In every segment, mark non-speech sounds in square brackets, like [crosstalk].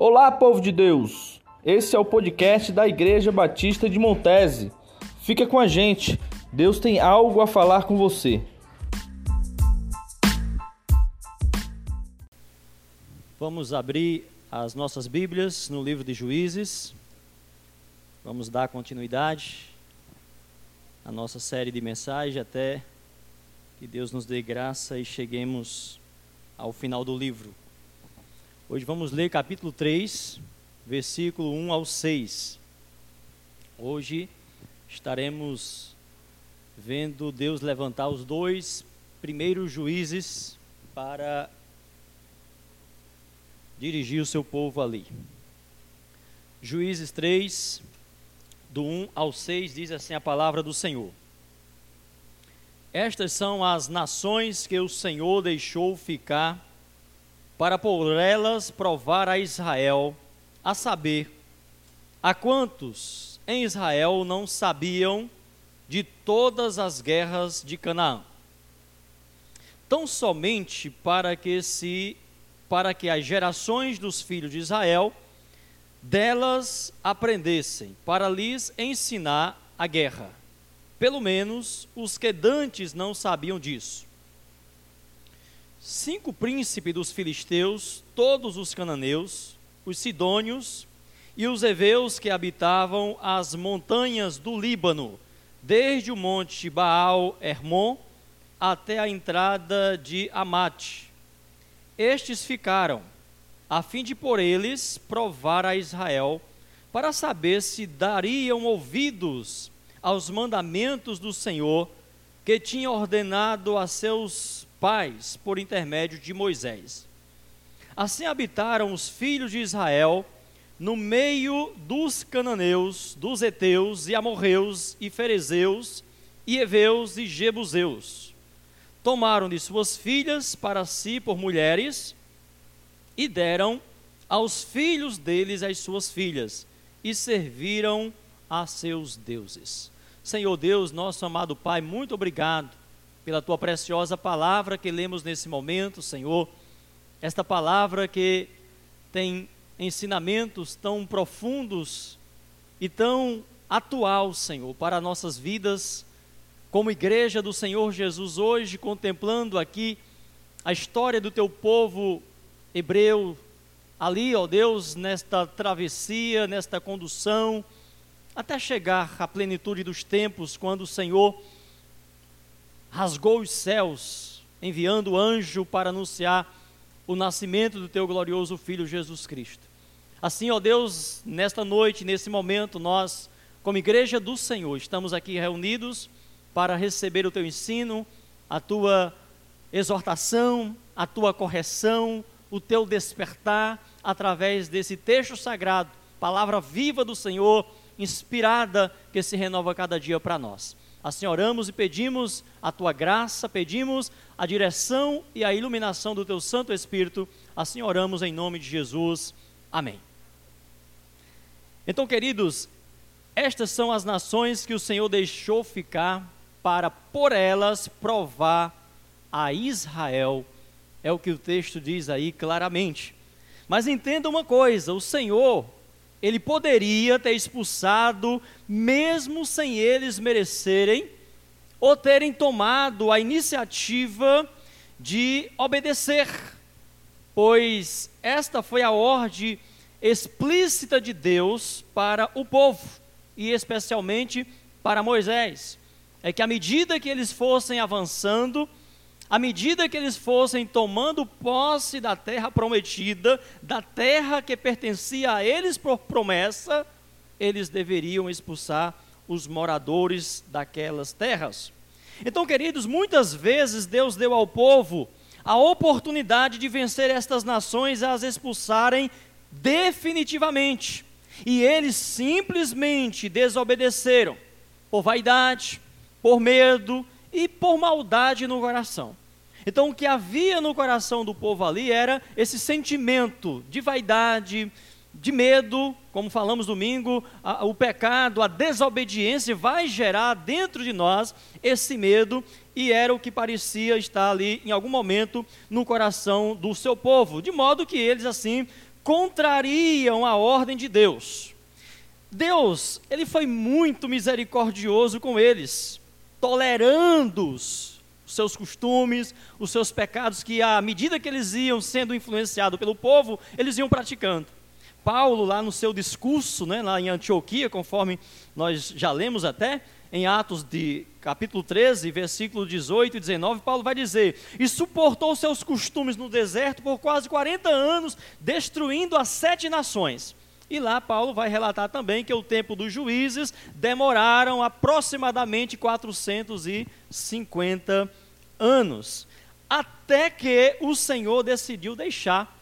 Olá, povo de Deus! Esse é o podcast da Igreja Batista de Montese. Fica com a gente, Deus tem algo a falar com você. Vamos abrir as nossas Bíblias no livro de Juízes. Vamos dar continuidade à nossa série de mensagens até que Deus nos dê graça e cheguemos ao final do livro. Hoje vamos ler capítulo 3, versículo 1 ao 6. Hoje estaremos vendo Deus levantar os dois primeiros juízes para dirigir o seu povo ali. Juízes 3, do 1 ao 6, diz assim a palavra do Senhor. Estas são as nações que o Senhor deixou ficar para por elas provar a Israel, a saber, a quantos em Israel não sabiam de todas as guerras de Canaã. Tão somente para que se para que as gerações dos filhos de Israel delas aprendessem, para lhes ensinar a guerra. Pelo menos os que dantes não sabiam disso. Cinco príncipes dos filisteus, todos os cananeus, os sidônios e os heveus que habitavam as montanhas do Líbano, desde o monte Baal Hermon até a entrada de Amate. Estes ficaram, a fim de por eles provar a Israel, para saber se dariam ouvidos aos mandamentos do Senhor que tinha ordenado a seus pais por intermédio de Moisés. Assim habitaram os filhos de Israel no meio dos cananeus, dos heteus e amorreus e ferezeus e heveus e jebuseus. Tomaram de suas filhas para si por mulheres e deram aos filhos deles as suas filhas e serviram a seus deuses. Senhor Deus, nosso amado Pai, muito obrigado pela tua preciosa palavra que lemos nesse momento, Senhor. Esta palavra que tem ensinamentos tão profundos e tão atual, Senhor, para nossas vidas, como igreja do Senhor Jesus hoje, contemplando aqui a história do teu povo hebreu, ali, ó Deus, nesta travessia, nesta condução, até chegar à plenitude dos tempos, quando o Senhor rasgou os céus, enviando o anjo para anunciar o nascimento do teu glorioso Filho Jesus Cristo. Assim, ó Deus, nesta noite, nesse momento, nós, como igreja do Senhor, estamos aqui reunidos para receber o teu ensino, a tua exortação, a tua correção, o teu despertar através desse texto sagrado, palavra viva do Senhor, inspirada que se renova cada dia para nós. Assim oramos e pedimos a tua graça, pedimos a direção e a iluminação do teu Santo Espírito. Assim oramos em nome de Jesus. Amém. Então, queridos, estas são as nações que o Senhor deixou ficar para por elas provar a Israel é o que o texto diz aí claramente. Mas entenda uma coisa: o Senhor, ele poderia ter expulsado, mesmo sem eles merecerem, ou terem tomado a iniciativa de obedecer, pois esta foi a ordem explícita de Deus para o povo, e especialmente para Moisés. É que à medida que eles fossem avançando, à medida que eles fossem tomando posse da terra prometida, da terra que pertencia a eles por promessa, eles deveriam expulsar os moradores daquelas terras. Então, queridos, muitas vezes Deus deu ao povo a oportunidade de vencer estas nações a as expulsarem definitivamente. E eles simplesmente desobedeceram por vaidade, por medo, e por maldade no coração. Então, o que havia no coração do povo ali era esse sentimento de vaidade, de medo, como falamos domingo, a, o pecado, a desobediência vai gerar dentro de nós esse medo, e era o que parecia estar ali em algum momento no coração do seu povo, de modo que eles assim contrariam a ordem de Deus. Deus, ele foi muito misericordioso com eles, tolerando os seus costumes, os seus pecados, que à medida que eles iam sendo influenciados pelo povo, eles iam praticando. Paulo, lá no seu discurso, né, lá em Antioquia, conforme nós já lemos até, em Atos de capítulo 13, versículo 18 e 19, Paulo vai dizer: E suportou seus costumes no deserto por quase 40 anos, destruindo as sete nações. E lá Paulo vai relatar também que o tempo dos juízes demoraram aproximadamente 450 anos, até que o Senhor decidiu deixar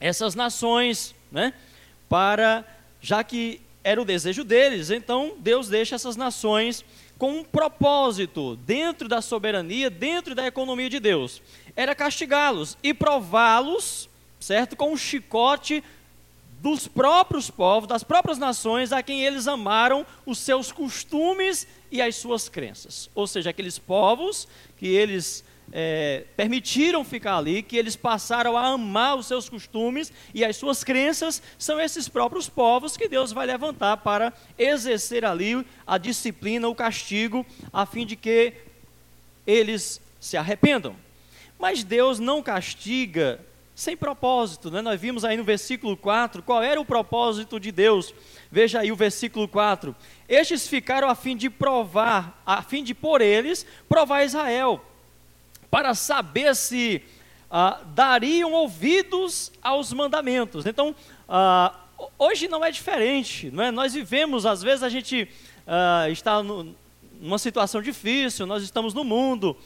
essas nações, né, para já que era o desejo deles, então Deus deixa essas nações com um propósito dentro da soberania, dentro da economia de Deus. Era castigá-los e prová-los, certo, com um chicote dos próprios povos, das próprias nações a quem eles amaram os seus costumes e as suas crenças. Ou seja, aqueles povos que eles é, permitiram ficar ali, que eles passaram a amar os seus costumes e as suas crenças, são esses próprios povos que Deus vai levantar para exercer ali a disciplina, o castigo, a fim de que eles se arrependam. Mas Deus não castiga sem propósito, né? nós vimos aí no versículo 4 qual era o propósito de Deus. Veja aí o versículo 4: Estes ficaram a fim de provar, a fim de por eles provar Israel, para saber se ah, dariam ouvidos aos mandamentos. Então, ah, hoje não é diferente, não é? Nós vivemos, às vezes a gente ah, está no, numa situação difícil, nós estamos no mundo.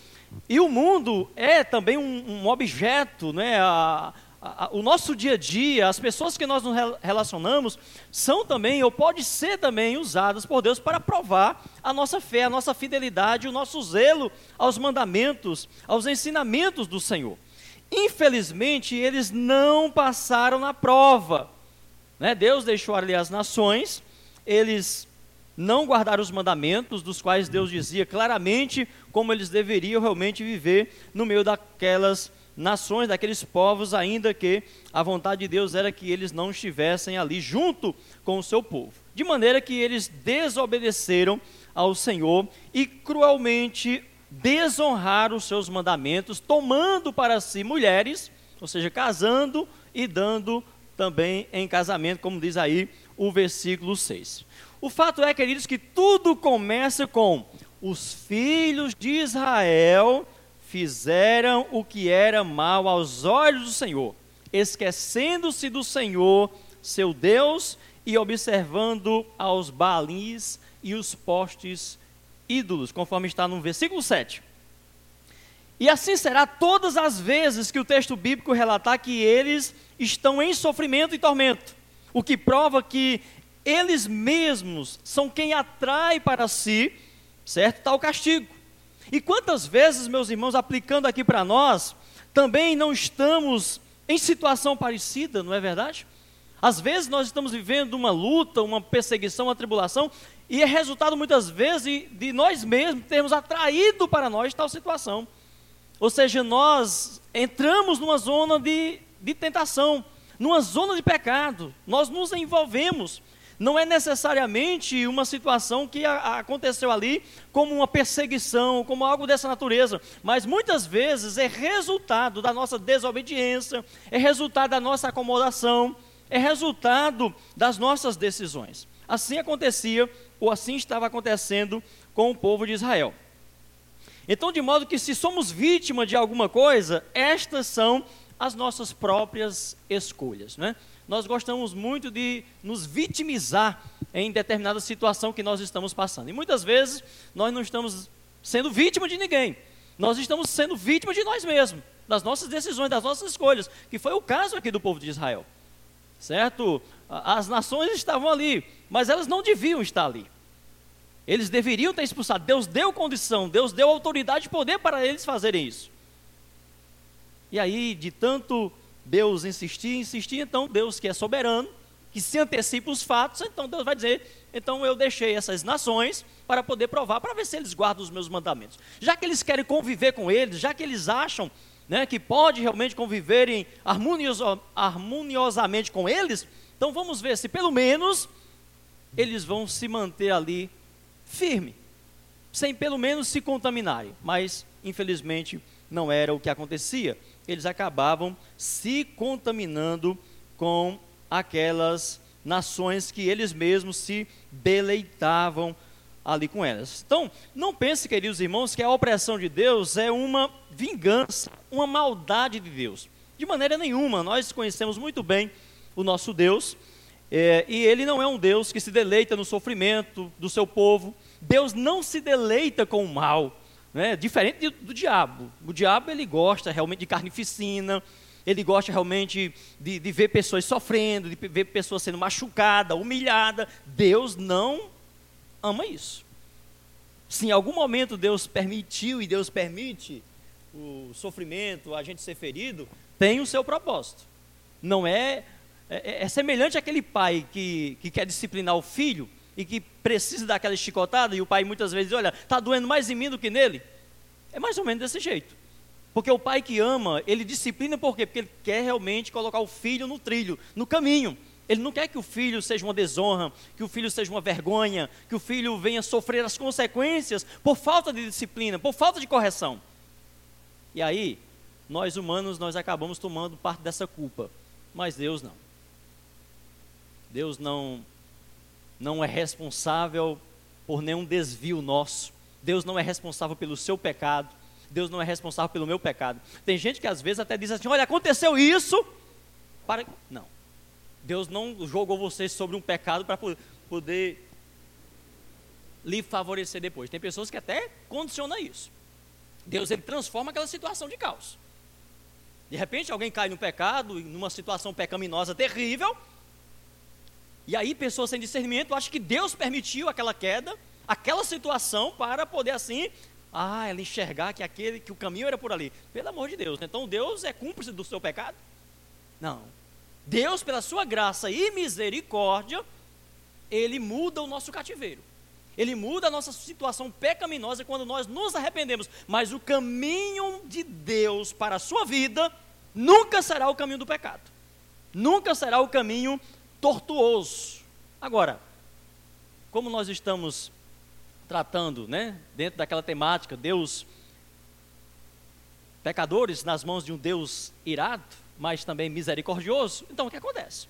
E o mundo é também um, um objeto, né? A, a, o nosso dia a dia, as pessoas que nós nos relacionamos, são também, ou pode ser também, usadas por Deus para provar a nossa fé, a nossa fidelidade, o nosso zelo aos mandamentos, aos ensinamentos do Senhor. Infelizmente, eles não passaram na prova. Né? Deus deixou ali as nações, eles não guardaram os mandamentos, dos quais Deus dizia claramente como eles deveriam realmente viver no meio daquelas nações, daqueles povos, ainda que a vontade de Deus era que eles não estivessem ali junto com o seu povo. De maneira que eles desobedeceram ao Senhor e cruelmente desonraram os seus mandamentos, tomando para si mulheres, ou seja, casando e dando também em casamento, como diz aí o versículo 6. O fato é, queridos, que tudo começa com os filhos de Israel fizeram o que era mal aos olhos do Senhor, esquecendo-se do Senhor, seu Deus, e observando aos balis e os postes ídolos, conforme está no versículo 7. E assim será todas as vezes que o texto bíblico relatar que eles estão em sofrimento e tormento, o que prova que eles mesmos são quem atrai para si, certo? Tal castigo. E quantas vezes, meus irmãos, aplicando aqui para nós, também não estamos em situação parecida, não é verdade? Às vezes nós estamos vivendo uma luta, uma perseguição, uma tribulação, e é resultado muitas vezes de nós mesmos termos atraído para nós tal situação. Ou seja, nós entramos numa zona de, de tentação, numa zona de pecado, nós nos envolvemos não é necessariamente uma situação que aconteceu ali como uma perseguição, como algo dessa natureza, mas muitas vezes é resultado da nossa desobediência, é resultado da nossa acomodação, é resultado das nossas decisões. Assim acontecia, ou assim estava acontecendo com o povo de Israel. Então, de modo que se somos vítima de alguma coisa, estas são as nossas próprias escolhas, né? Nós gostamos muito de nos vitimizar em determinada situação que nós estamos passando. E muitas vezes nós não estamos sendo vítima de ninguém. Nós estamos sendo vítima de nós mesmos, das nossas decisões, das nossas escolhas, que foi o caso aqui do povo de Israel. Certo? As nações estavam ali, mas elas não deviam estar ali. Eles deveriam ter expulsado. Deus deu condição, Deus deu autoridade e poder para eles fazerem isso. E aí, de tanto Deus insistir, insistir, então Deus que é soberano, que se antecipa os fatos, então Deus vai dizer, então eu deixei essas nações para poder provar, para ver se eles guardam os meus mandamentos. Já que eles querem conviver com eles, já que eles acham né, que pode realmente conviverem harmonioso, harmoniosamente com eles, então vamos ver se pelo menos eles vão se manter ali firme, sem pelo menos se contaminarem. Mas, infelizmente, não era o que acontecia. Eles acabavam se contaminando com aquelas nações que eles mesmos se deleitavam ali com elas. Então, não pense, queridos irmãos, que a opressão de Deus é uma vingança, uma maldade de Deus. De maneira nenhuma, nós conhecemos muito bem o nosso Deus, é, e ele não é um Deus que se deleita no sofrimento do seu povo. Deus não se deleita com o mal, né? diferente do, do diabo. O diabo ele gosta realmente de carnificina, ele gosta realmente de, de ver pessoas sofrendo, de ver pessoas sendo machucadas, humilhadas. Deus não ama isso. Se em algum momento Deus permitiu e Deus permite o sofrimento, a gente ser ferido, tem o seu propósito. Não é, é, é semelhante àquele pai que, que quer disciplinar o filho e que precisa daquela chicotada e o pai muitas vezes diz, olha, está doendo mais em mim do que nele. É mais ou menos desse jeito. Porque o pai que ama, ele disciplina por quê? Porque ele quer realmente colocar o filho no trilho, no caminho. Ele não quer que o filho seja uma desonra, que o filho seja uma vergonha, que o filho venha sofrer as consequências por falta de disciplina, por falta de correção. E aí, nós humanos, nós acabamos tomando parte dessa culpa, mas Deus não. Deus não não é responsável por nenhum desvio nosso. Deus não é responsável pelo seu pecado. Deus não é responsável pelo meu pecado. Tem gente que às vezes até diz assim: olha, aconteceu isso. Para... Não. Deus não jogou você sobre um pecado para poder lhe favorecer depois. Tem pessoas que até condicionam isso. Deus ele transforma aquela situação de caos. De repente alguém cai no pecado, numa situação pecaminosa terrível, e aí pessoas sem discernimento acham que Deus permitiu aquela queda, aquela situação para poder assim, ah, ela enxergar que aquele que o caminho era por ali. Pelo amor de Deus, né? então Deus é cúmplice do seu pecado? Não. Deus, pela sua graça e misericórdia, ele muda o nosso cativeiro. Ele muda a nossa situação pecaminosa quando nós nos arrependemos. Mas o caminho de Deus para a sua vida nunca será o caminho do pecado. Nunca será o caminho tortuoso. Agora, como nós estamos tratando, né, dentro daquela temática, Deus pecadores nas mãos de um Deus irado, mas também misericordioso, então o que acontece?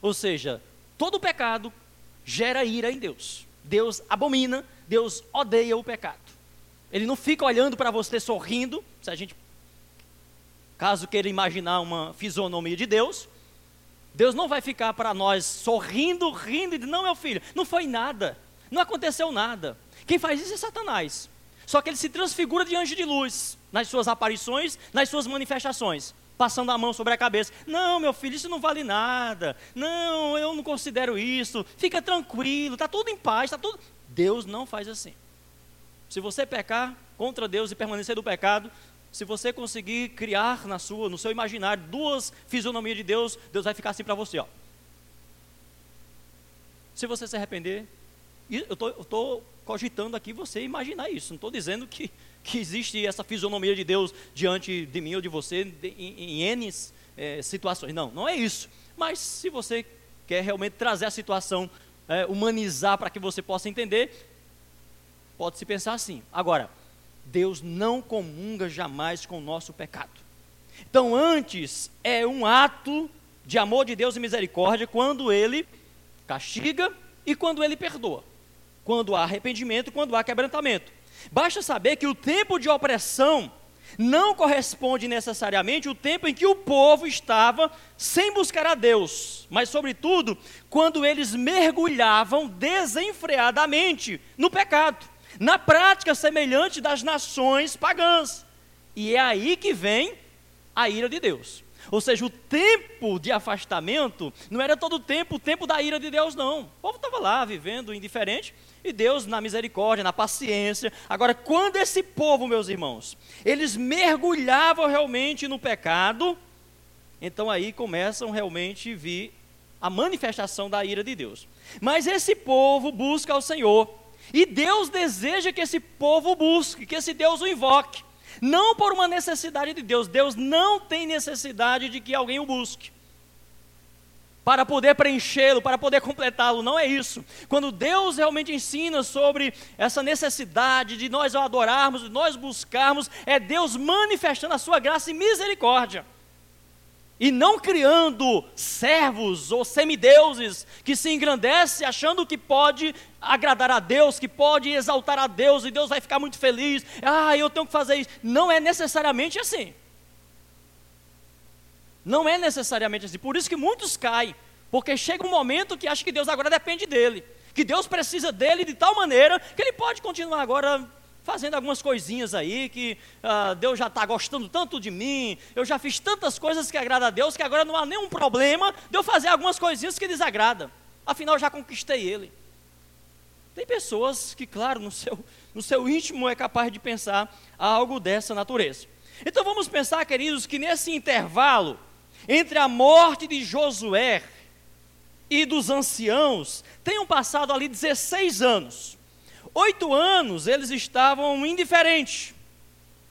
Ou seja, todo pecado gera ira em Deus. Deus abomina, Deus odeia o pecado. Ele não fica olhando para você sorrindo, se a gente, caso queira imaginar uma fisionomia de Deus, Deus não vai ficar para nós sorrindo, rindo e dizer, não, meu filho, não foi nada, não aconteceu nada. Quem faz isso é Satanás. Só que ele se transfigura de anjo de luz nas suas aparições, nas suas manifestações passando a mão sobre a cabeça. Não, meu filho, isso não vale nada. Não, eu não considero isso. Fica tranquilo, está tudo em paz, está tudo. Deus não faz assim. Se você pecar contra Deus e permanecer do pecado, se você conseguir criar na sua, no seu imaginário, duas fisionomias de Deus, Deus vai ficar assim para você, ó. Se você se arrepender, eu estou cogitando aqui você imaginar isso. Não estou dizendo que que existe essa fisionomia de Deus diante de mim ou de você em, em N é, situações. Não, não é isso. Mas se você quer realmente trazer a situação, é, humanizar para que você possa entender, pode-se pensar assim. Agora, Deus não comunga jamais com o nosso pecado. Então, antes é um ato de amor de Deus e misericórdia quando Ele castiga e quando Ele perdoa. Quando há arrependimento, quando há quebrantamento. Basta saber que o tempo de opressão não corresponde necessariamente ao tempo em que o povo estava sem buscar a Deus, mas, sobretudo, quando eles mergulhavam desenfreadamente no pecado, na prática semelhante das nações pagãs. E é aí que vem a ira de Deus. Ou seja, o tempo de afastamento não era todo o tempo o tempo da ira de Deus, não. O povo estava lá vivendo indiferente e Deus, na misericórdia, na paciência. Agora, quando esse povo, meus irmãos, eles mergulhavam realmente no pecado, então aí começam realmente a vir a manifestação da ira de Deus. Mas esse povo busca ao Senhor. E Deus deseja que esse povo busque, que esse Deus o invoque. Não por uma necessidade de Deus. Deus não tem necessidade de que alguém o busque para poder preenchê-lo, para poder completá-lo. Não é isso. Quando Deus realmente ensina sobre essa necessidade de nós adorarmos, de nós buscarmos, é Deus manifestando a sua graça e misericórdia. E não criando servos ou semideuses que se engrandece achando que pode agradar a Deus, que pode exaltar a Deus e Deus vai ficar muito feliz. Ah, eu tenho que fazer isso. Não é necessariamente assim. Não é necessariamente assim. Por isso que muitos caem. Porque chega um momento que acha que Deus agora depende dele. Que Deus precisa dele de tal maneira que ele pode continuar agora fazendo algumas coisinhas aí, que uh, Deus já está gostando tanto de mim, eu já fiz tantas coisas que agradam a Deus, que agora não há nenhum problema de eu fazer algumas coisinhas que desagradam. Afinal, já conquistei ele. Tem pessoas que, claro, no seu, no seu íntimo é capaz de pensar algo dessa natureza. Então vamos pensar, queridos, que nesse intervalo entre a morte de Josué e dos anciãos, tenham passado ali 16 anos. Oito anos eles estavam indiferentes,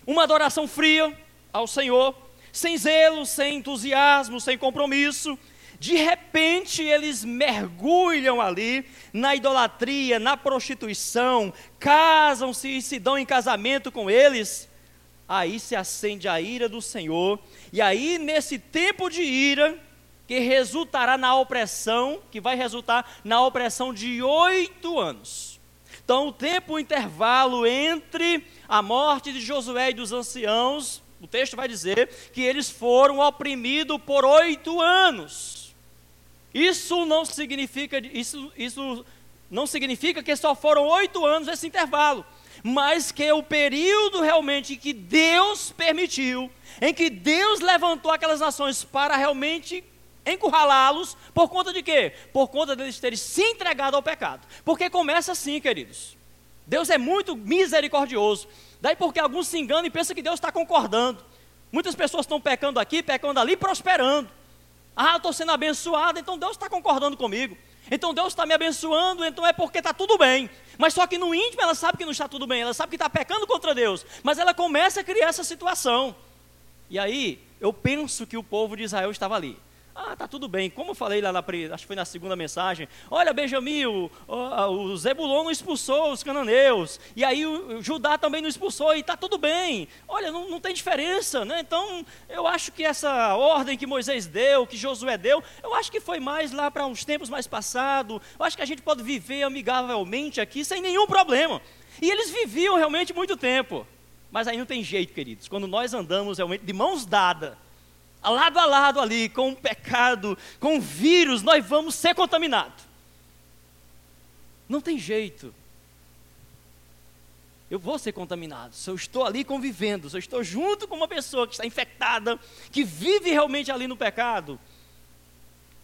uma adoração fria ao Senhor, sem zelo, sem entusiasmo, sem compromisso. De repente eles mergulham ali na idolatria, na prostituição, casam-se e se dão em casamento com eles. Aí se acende a ira do Senhor e aí, nesse tempo de ira, que resultará na opressão, que vai resultar na opressão de oito anos. Então, o tempo o intervalo entre a morte de Josué e dos anciãos, o texto vai dizer que eles foram oprimidos por oito anos. Isso não significa, isso, isso não significa que só foram oito anos esse intervalo, mas que o período realmente que Deus permitiu em que Deus levantou aquelas nações para realmente encurralá-los, por conta de quê? Por conta deles terem se entregado ao pecado. Porque começa assim, queridos. Deus é muito misericordioso. Daí porque alguns se enganam e pensam que Deus está concordando. Muitas pessoas estão pecando aqui, pecando ali, prosperando. Ah, estou sendo abençoado, então Deus está concordando comigo. Então Deus está me abençoando, então é porque está tudo bem. Mas só que no íntimo ela sabe que não está tudo bem, ela sabe que está pecando contra Deus. Mas ela começa a criar essa situação. E aí, eu penso que o povo de Israel estava ali. Ah, tá tudo bem. Como eu falei lá na, acho que foi na segunda mensagem. Olha, Benjamim, o, o, o Zebulon não expulsou os cananeus. E aí o, o Judá também não expulsou e tá tudo bem. Olha, não, não tem diferença, né? Então, eu acho que essa ordem que Moisés deu, que Josué deu, eu acho que foi mais lá para uns tempos mais passados. Eu acho que a gente pode viver amigavelmente aqui sem nenhum problema. E eles viviam realmente muito tempo. Mas aí não tem jeito, queridos. Quando nós andamos realmente de mãos dadas, lado a lado ali, com o pecado, com o vírus, nós vamos ser contaminados. Não tem jeito. Eu vou ser contaminado. Se eu estou ali convivendo, se eu estou junto com uma pessoa que está infectada, que vive realmente ali no pecado,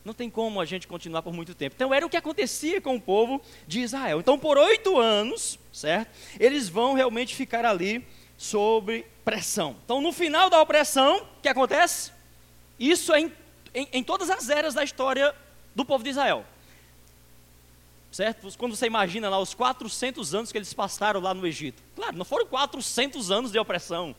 não tem como a gente continuar por muito tempo. Então era o que acontecia com o povo de Israel. Então por oito anos, certo? Eles vão realmente ficar ali sobre pressão. Então, no final da opressão, o que acontece? Isso é em, em, em todas as eras da história do povo de Israel. Certo? Quando você imagina lá os 400 anos que eles passaram lá no Egito. Claro, não foram 400 anos de opressão.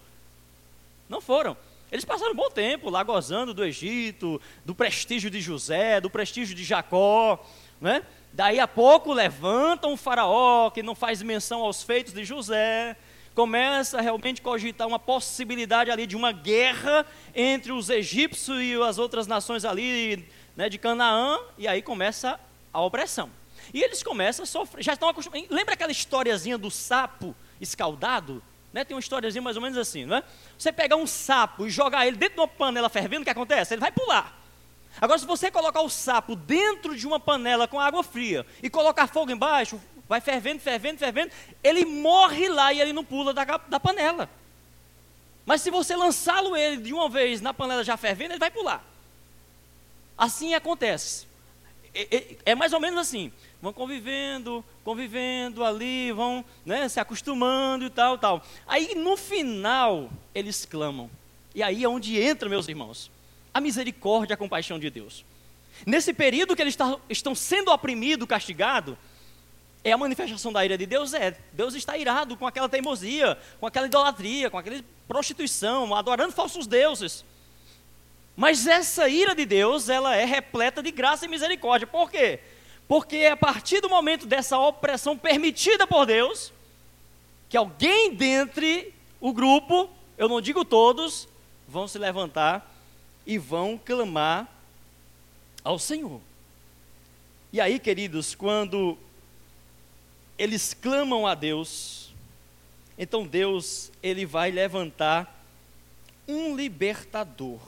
Não foram. Eles passaram um bom tempo lá gozando do Egito, do prestígio de José, do prestígio de Jacó, né? Daí a pouco levantam um faraó que não faz menção aos feitos de José, começa a realmente cogitar uma possibilidade ali de uma guerra entre os egípcios e as outras nações ali né, de Canaã, e aí começa a opressão. E eles começam a sofrer, já estão acostumados. Lembra aquela historiazinha do sapo escaldado? Né? Tem uma historiazinha mais ou menos assim, não é? Você pegar um sapo e jogar ele dentro de uma panela fervendo, o que acontece? Ele vai pular. Agora, se você colocar o sapo dentro de uma panela com água fria e colocar fogo embaixo, vai fervendo, fervendo, fervendo, ele morre lá e ele não pula da, da panela. Mas se você lançá-lo ele de uma vez na panela já fervendo, ele vai pular. Assim acontece. É, mais ou menos assim. Vão convivendo, convivendo ali, vão né, se acostumando e tal, tal. Aí no final eles clamam. E aí é onde entra, meus irmãos, a misericórdia a compaixão de Deus. Nesse período que eles estão sendo oprimidos, castigados, É a manifestação da ira de Deus? É. Deus está irado com aquela teimosia, com aquela idolatria, com aquela prostituição, adorando falsos deuses. Mas essa ira de Deus, ela é repleta de graça e misericórdia. Por quê? Porque a partir do momento dessa opressão permitida por Deus, que alguém dentre o grupo, eu não digo todos, vão se levantar e vão clamar ao Senhor. E aí, queridos, quando eles clamam a Deus, então Deus, ele vai levantar um libertador.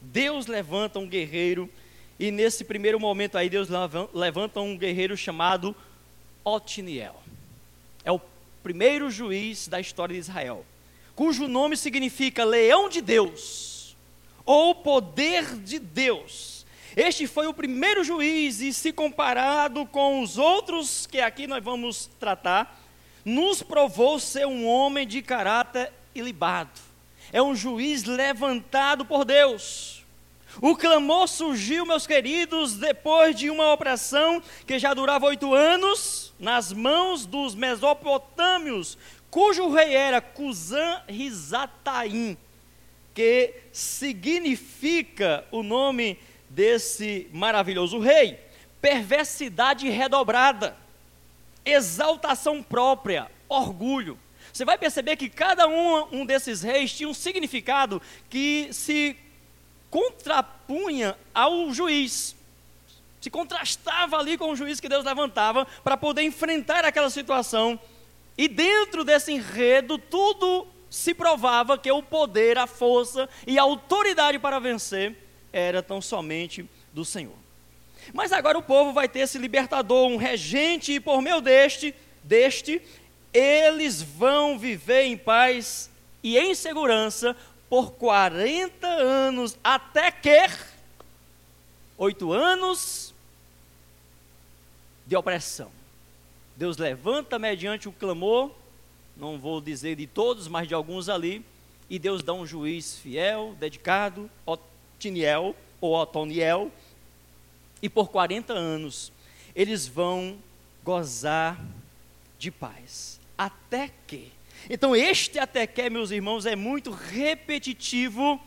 Deus levanta um guerreiro e nesse primeiro momento aí Deus levanta um guerreiro chamado Otiniel. É o primeiro juiz da história de Israel, cujo nome significa leão de Deus ou poder de Deus. Este foi o primeiro juiz, e se comparado com os outros que aqui nós vamos tratar, nos provou ser um homem de caráter ilibado. É um juiz levantado por Deus. O clamor surgiu, meus queridos, depois de uma opressão que já durava oito anos, nas mãos dos mesopotâmios, cujo rei era Cusã Rizataim, que significa o nome desse maravilhoso rei. Perversidade redobrada, exaltação própria, orgulho. Você vai perceber que cada um, um desses reis tinha um significado que se contrapunha ao juiz, se contrastava ali com o juiz que Deus levantava para poder enfrentar aquela situação. E dentro desse enredo, tudo se provava que o poder, a força e a autoridade para vencer era tão somente do Senhor. Mas agora o povo vai ter esse libertador, um regente, e por meio deste, deste, eles vão viver em paz e em segurança por 40 anos, até que oito anos de opressão. Deus levanta mediante o clamor, não vou dizer de todos, mas de alguns ali, e Deus dá um juiz fiel, dedicado, Otiniel, ou Otoniel, e por 40 anos eles vão gozar de paz. Até que. Então, este até que, meus irmãos, é muito repetitivo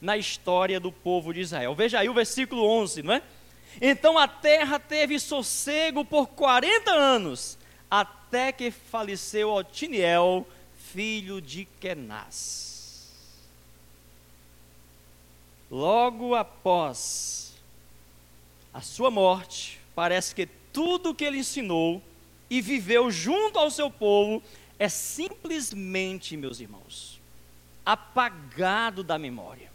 na história do povo de Israel. Veja aí o versículo 11, não é? Então a terra teve sossego por 40 anos, até que faleceu Otiniel, filho de Kenaz. Logo após a sua morte, parece que tudo que ele ensinou e viveu junto ao seu povo é simplesmente, meus irmãos, apagado da memória.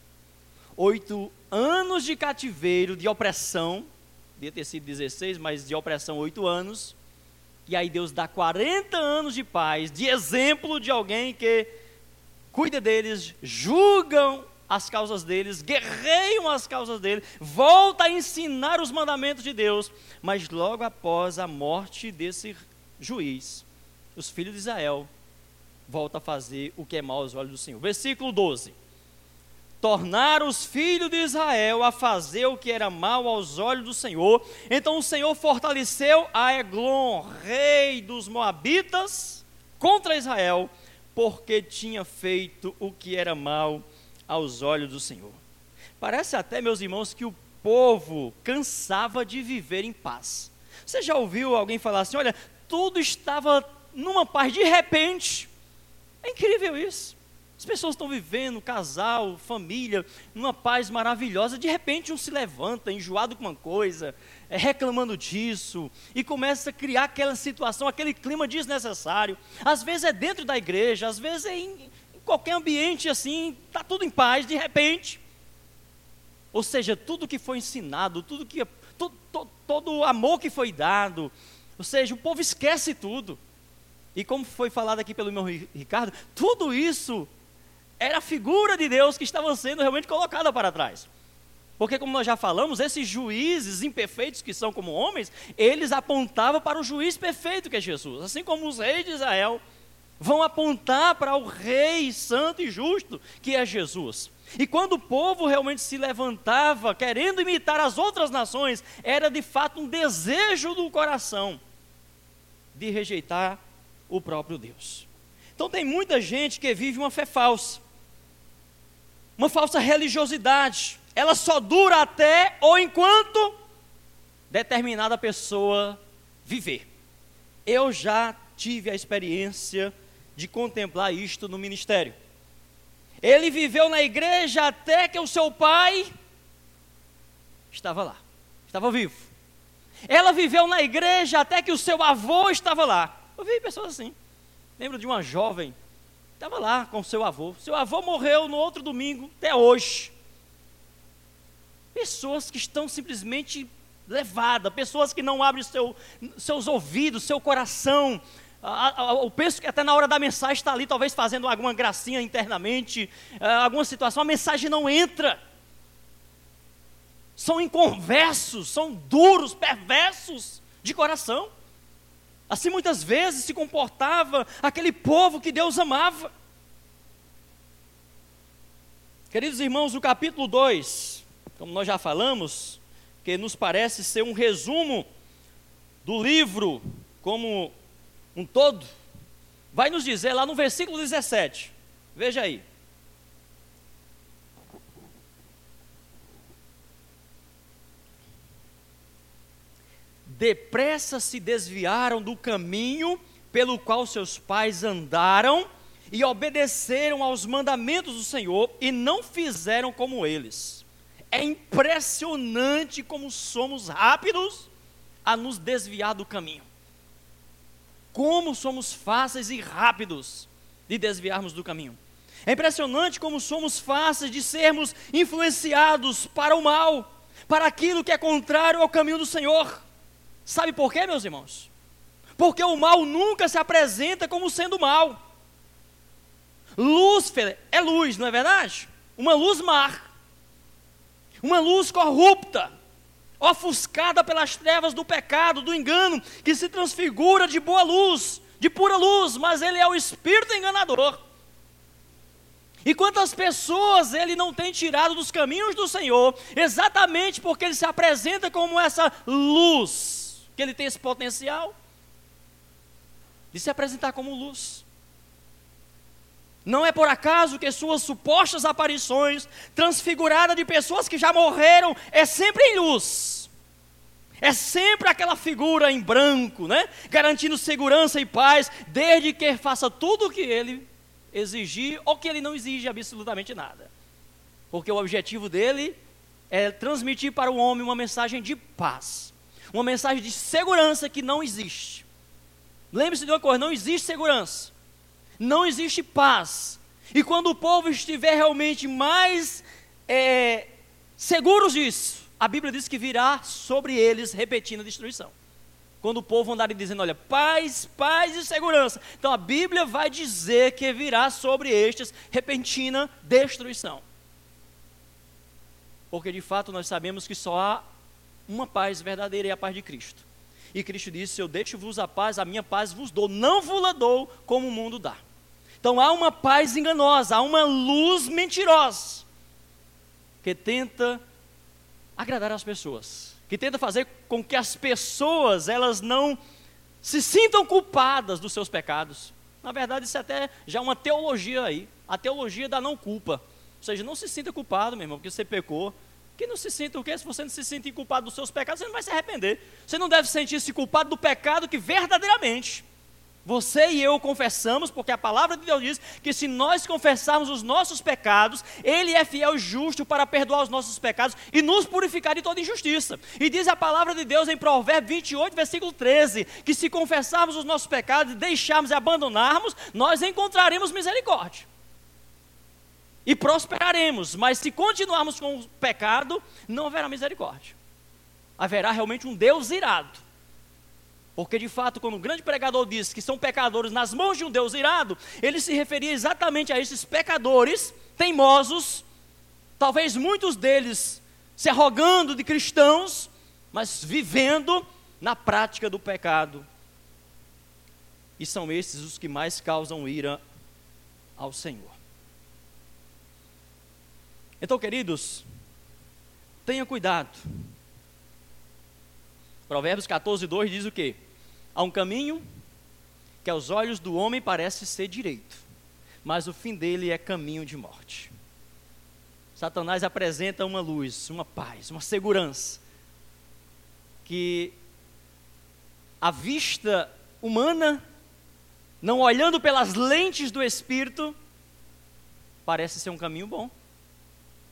Oito anos de cativeiro, de opressão, devia ter sido 16, mas de opressão oito anos, e aí Deus dá 40 anos de paz, de exemplo de alguém que cuida deles, julgam as causas deles, guerreiam as causas deles, volta a ensinar os mandamentos de Deus, mas logo após a morte desse juiz, os filhos de Israel voltam a fazer o que é mal aos olhos do Senhor. Versículo 12. Tornar os filhos de Israel a fazer o que era mal aos olhos do Senhor. Então o Senhor fortaleceu a Eglon, rei dos Moabitas, contra Israel, porque tinha feito o que era mal aos olhos do Senhor. Parece até, meus irmãos, que o povo cansava de viver em paz. Você já ouviu alguém falar assim: olha, tudo estava numa paz, de repente. É incrível isso. As pessoas estão vivendo, casal, família, numa paz maravilhosa. De repente, um se levanta, enjoado com uma coisa, é, reclamando disso, e começa a criar aquela situação, aquele clima desnecessário. Às vezes é dentro da igreja, às vezes é em, qualquer ambiente assim, está tudo em paz, de repente. Ou seja, tudo que foi ensinado, tudo que todo, todo, todo o amor que foi dado, ou seja, o povo esquece tudo. E como foi falado aqui pelo irmão Ricardo, tudo isso era a figura de Deus que estava sendo realmente colocada para trás. Porque, como nós já falamos, esses juízes imperfeitos que são como homens, eles apontavam para o juiz perfeito que é Jesus. Assim como os reis de Israel vão apontar para o Rei Santo e Justo, que é Jesus. E quando o povo realmente se levantava, querendo imitar as outras nações, era de fato um desejo do coração de rejeitar o próprio Deus. Então tem muita gente que vive uma fé falsa, uma falsa religiosidade. Ela só dura até ou enquanto determinada pessoa viver. Eu já tive a experiência de contemplar isto no ministério. Ele viveu na igreja até que o seu pai estava lá, estava vivo. Ela viveu na igreja até que o seu avô estava lá. Eu vi pessoas assim. Lembro de uma jovem, estava lá com seu avô. Seu avô morreu no outro domingo, até hoje. Pessoas que estão simplesmente levadas, pessoas que não abrem seu, seus ouvidos, seu coração. Eu penso que até na hora da mensagem está ali, talvez fazendo alguma gracinha internamente, ah, alguma situação, a mensagem não entra são inconversos, são duros, perversos de coração. Assim muitas vezes se comportava aquele povo que Deus amava. Queridos irmãos, o capítulo 2, como nós já falamos, que nos parece ser um resumo do livro como um todo, vai nos dizer lá no versículo 17, veja aí. depressa se desviaram do caminho pelo qual seus pais andaram e obedeceram aos mandamentos do Senhor e não fizeram como eles. É impressionante como somos rápidos a nos desviar do caminho. Como somos fáceis e rápidos de desviarmos do caminho. É impressionante como somos fáceis de sermos influenciados para o mal, para aquilo que é contrário ao caminho do Senhor. Sabe por quê, meus irmãos? Porque o mal nunca se apresenta como sendo mal. Lúcifer é luz, não é verdade? Uma luz mar. Uma luz corrupta, ofuscada pelas trevas do pecado, do engano, que se transfigura de boa luz, de pura luz, mas ele é o espírito enganador. E quantas pessoas ele não tem tirado dos caminhos do Senhor, exatamente porque ele se apresenta como essa luz que ele tem esse potencial de se apresentar como luz. Não é por acaso que suas supostas aparições, transfiguradas de pessoas que já morreram, é sempre em luz. É sempre aquela figura em branco, né? Garantindo segurança e paz, desde que faça tudo o que ele exigir ou que ele não exige absolutamente nada. Porque o objetivo dele é transmitir para o homem uma mensagem de paz uma mensagem de segurança que não existe. Lembre-se de uma coisa: não existe segurança, não existe paz. E quando o povo estiver realmente mais é, seguros disso, a Bíblia diz que virá sobre eles repetindo a destruição. Quando o povo andar dizendo, olha, paz, paz e segurança. Então a Bíblia vai dizer que virá sobre estes repentina destruição. Porque de fato nós sabemos que só há uma paz verdadeira e a paz de Cristo. E Cristo disse: Eu deixo-vos a paz, a minha paz vos dou, não vos la dou como o mundo dá. Então há uma paz enganosa, há uma luz mentirosa que tenta agradar as pessoas, que tenta fazer com que as pessoas elas não se sintam culpadas dos seus pecados. Na verdade, isso é até já uma teologia aí, a teologia da não culpa. Ou seja, não se sinta culpado, meu irmão, porque você pecou, que não se sinta o quê? Se você não se sente culpado dos seus pecados, você não vai se arrepender. Você não deve sentir-se culpado do pecado que verdadeiramente você e eu confessamos, porque a palavra de Deus diz que se nós confessarmos os nossos pecados, Ele é fiel e justo para perdoar os nossos pecados e nos purificar de toda injustiça. E diz a palavra de Deus em Provérbios 28, versículo 13, que se confessarmos os nossos pecados e deixarmos e abandonarmos, nós encontraremos misericórdia e prosperaremos, mas se continuarmos com o pecado, não haverá misericórdia. Haverá realmente um Deus irado. Porque de fato, quando o grande pregador disse que são pecadores nas mãos de um Deus irado, ele se referia exatamente a esses pecadores teimosos, talvez muitos deles se arrogando de cristãos, mas vivendo na prática do pecado. E são esses os que mais causam ira ao Senhor. Então, queridos, tenha cuidado. Provérbios 14, 2 diz o quê? Há um caminho que aos olhos do homem parece ser direito, mas o fim dele é caminho de morte. Satanás apresenta uma luz, uma paz, uma segurança, que a vista humana, não olhando pelas lentes do espírito, parece ser um caminho bom.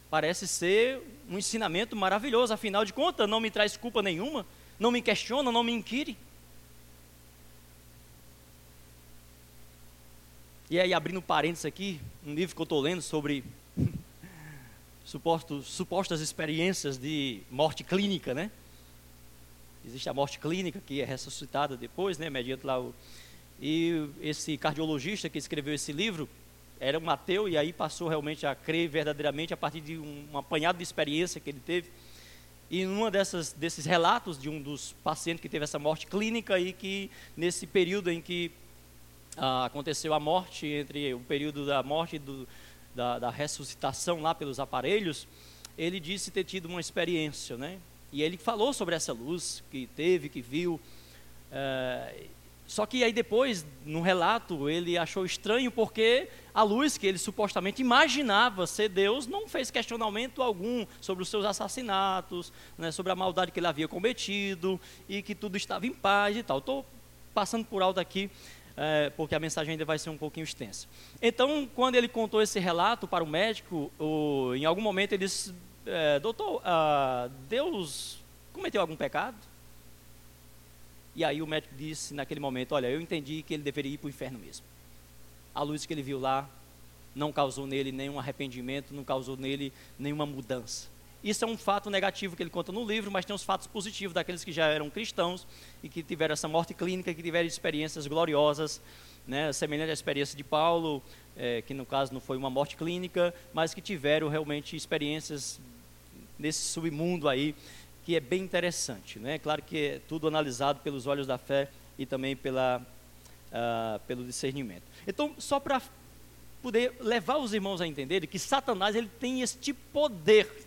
Parece ser um ensinamento maravilhoso, afinal de contas, não me traz culpa nenhuma, não me questiona, não me inquire. E aí, abrindo parênteses aqui, um livro que eu estou lendo sobre [laughs] supostos, supostas experiências de morte clínica, né? Existe a morte clínica que é ressuscitada depois, né? Mediante lá o... E esse cardiologista que escreveu esse livro era um ateu e aí passou realmente a crer verdadeiramente a partir de um, um apanhado de experiência que ele teve. E numa dessas desses relatos de um dos pacientes que teve essa morte clínica e que nesse período em que ah, aconteceu a morte, entre o período da morte do, da, da, ressuscitação lá pelos aparelhos, ele disse ter tido uma experiência, né? E ele falou sobre essa luz que teve, que viu. É, só que aí depois, no relato, ele achou estranho porque a luz que ele supostamente imaginava ser Deus não fez questionamento algum sobre os seus assassinatos, né, sobre a maldade que ele havia cometido e que tudo estava em paz e tal. Estou passando por alto aqui é, porque a mensagem ainda vai ser um pouquinho extensa. Então, quando ele contou esse relato para o médico, o, em algum momento ele disse: é, Doutor, ah, Deus cometeu algum pecado? E aí o médico disse naquele momento: Olha, eu entendi que ele deveria ir para o inferno mesmo. A luz que ele viu lá não causou nele nenhum arrependimento, não causou nele nenhuma mudança. Isso é um fato negativo que ele conta no livro, mas tem os fatos positivos daqueles que já eram cristãos e que tiveram essa morte clínica, que tiveram experiências gloriosas, né, semelhante à experiência de Paulo, é, que no caso não foi uma morte clínica, mas que tiveram realmente experiências nesse submundo aí, que é bem interessante. Né? Claro que é tudo analisado pelos olhos da fé e também pela, uh, pelo discernimento. Então, só para poder levar os irmãos a entenderem que Satanás ele tem este poder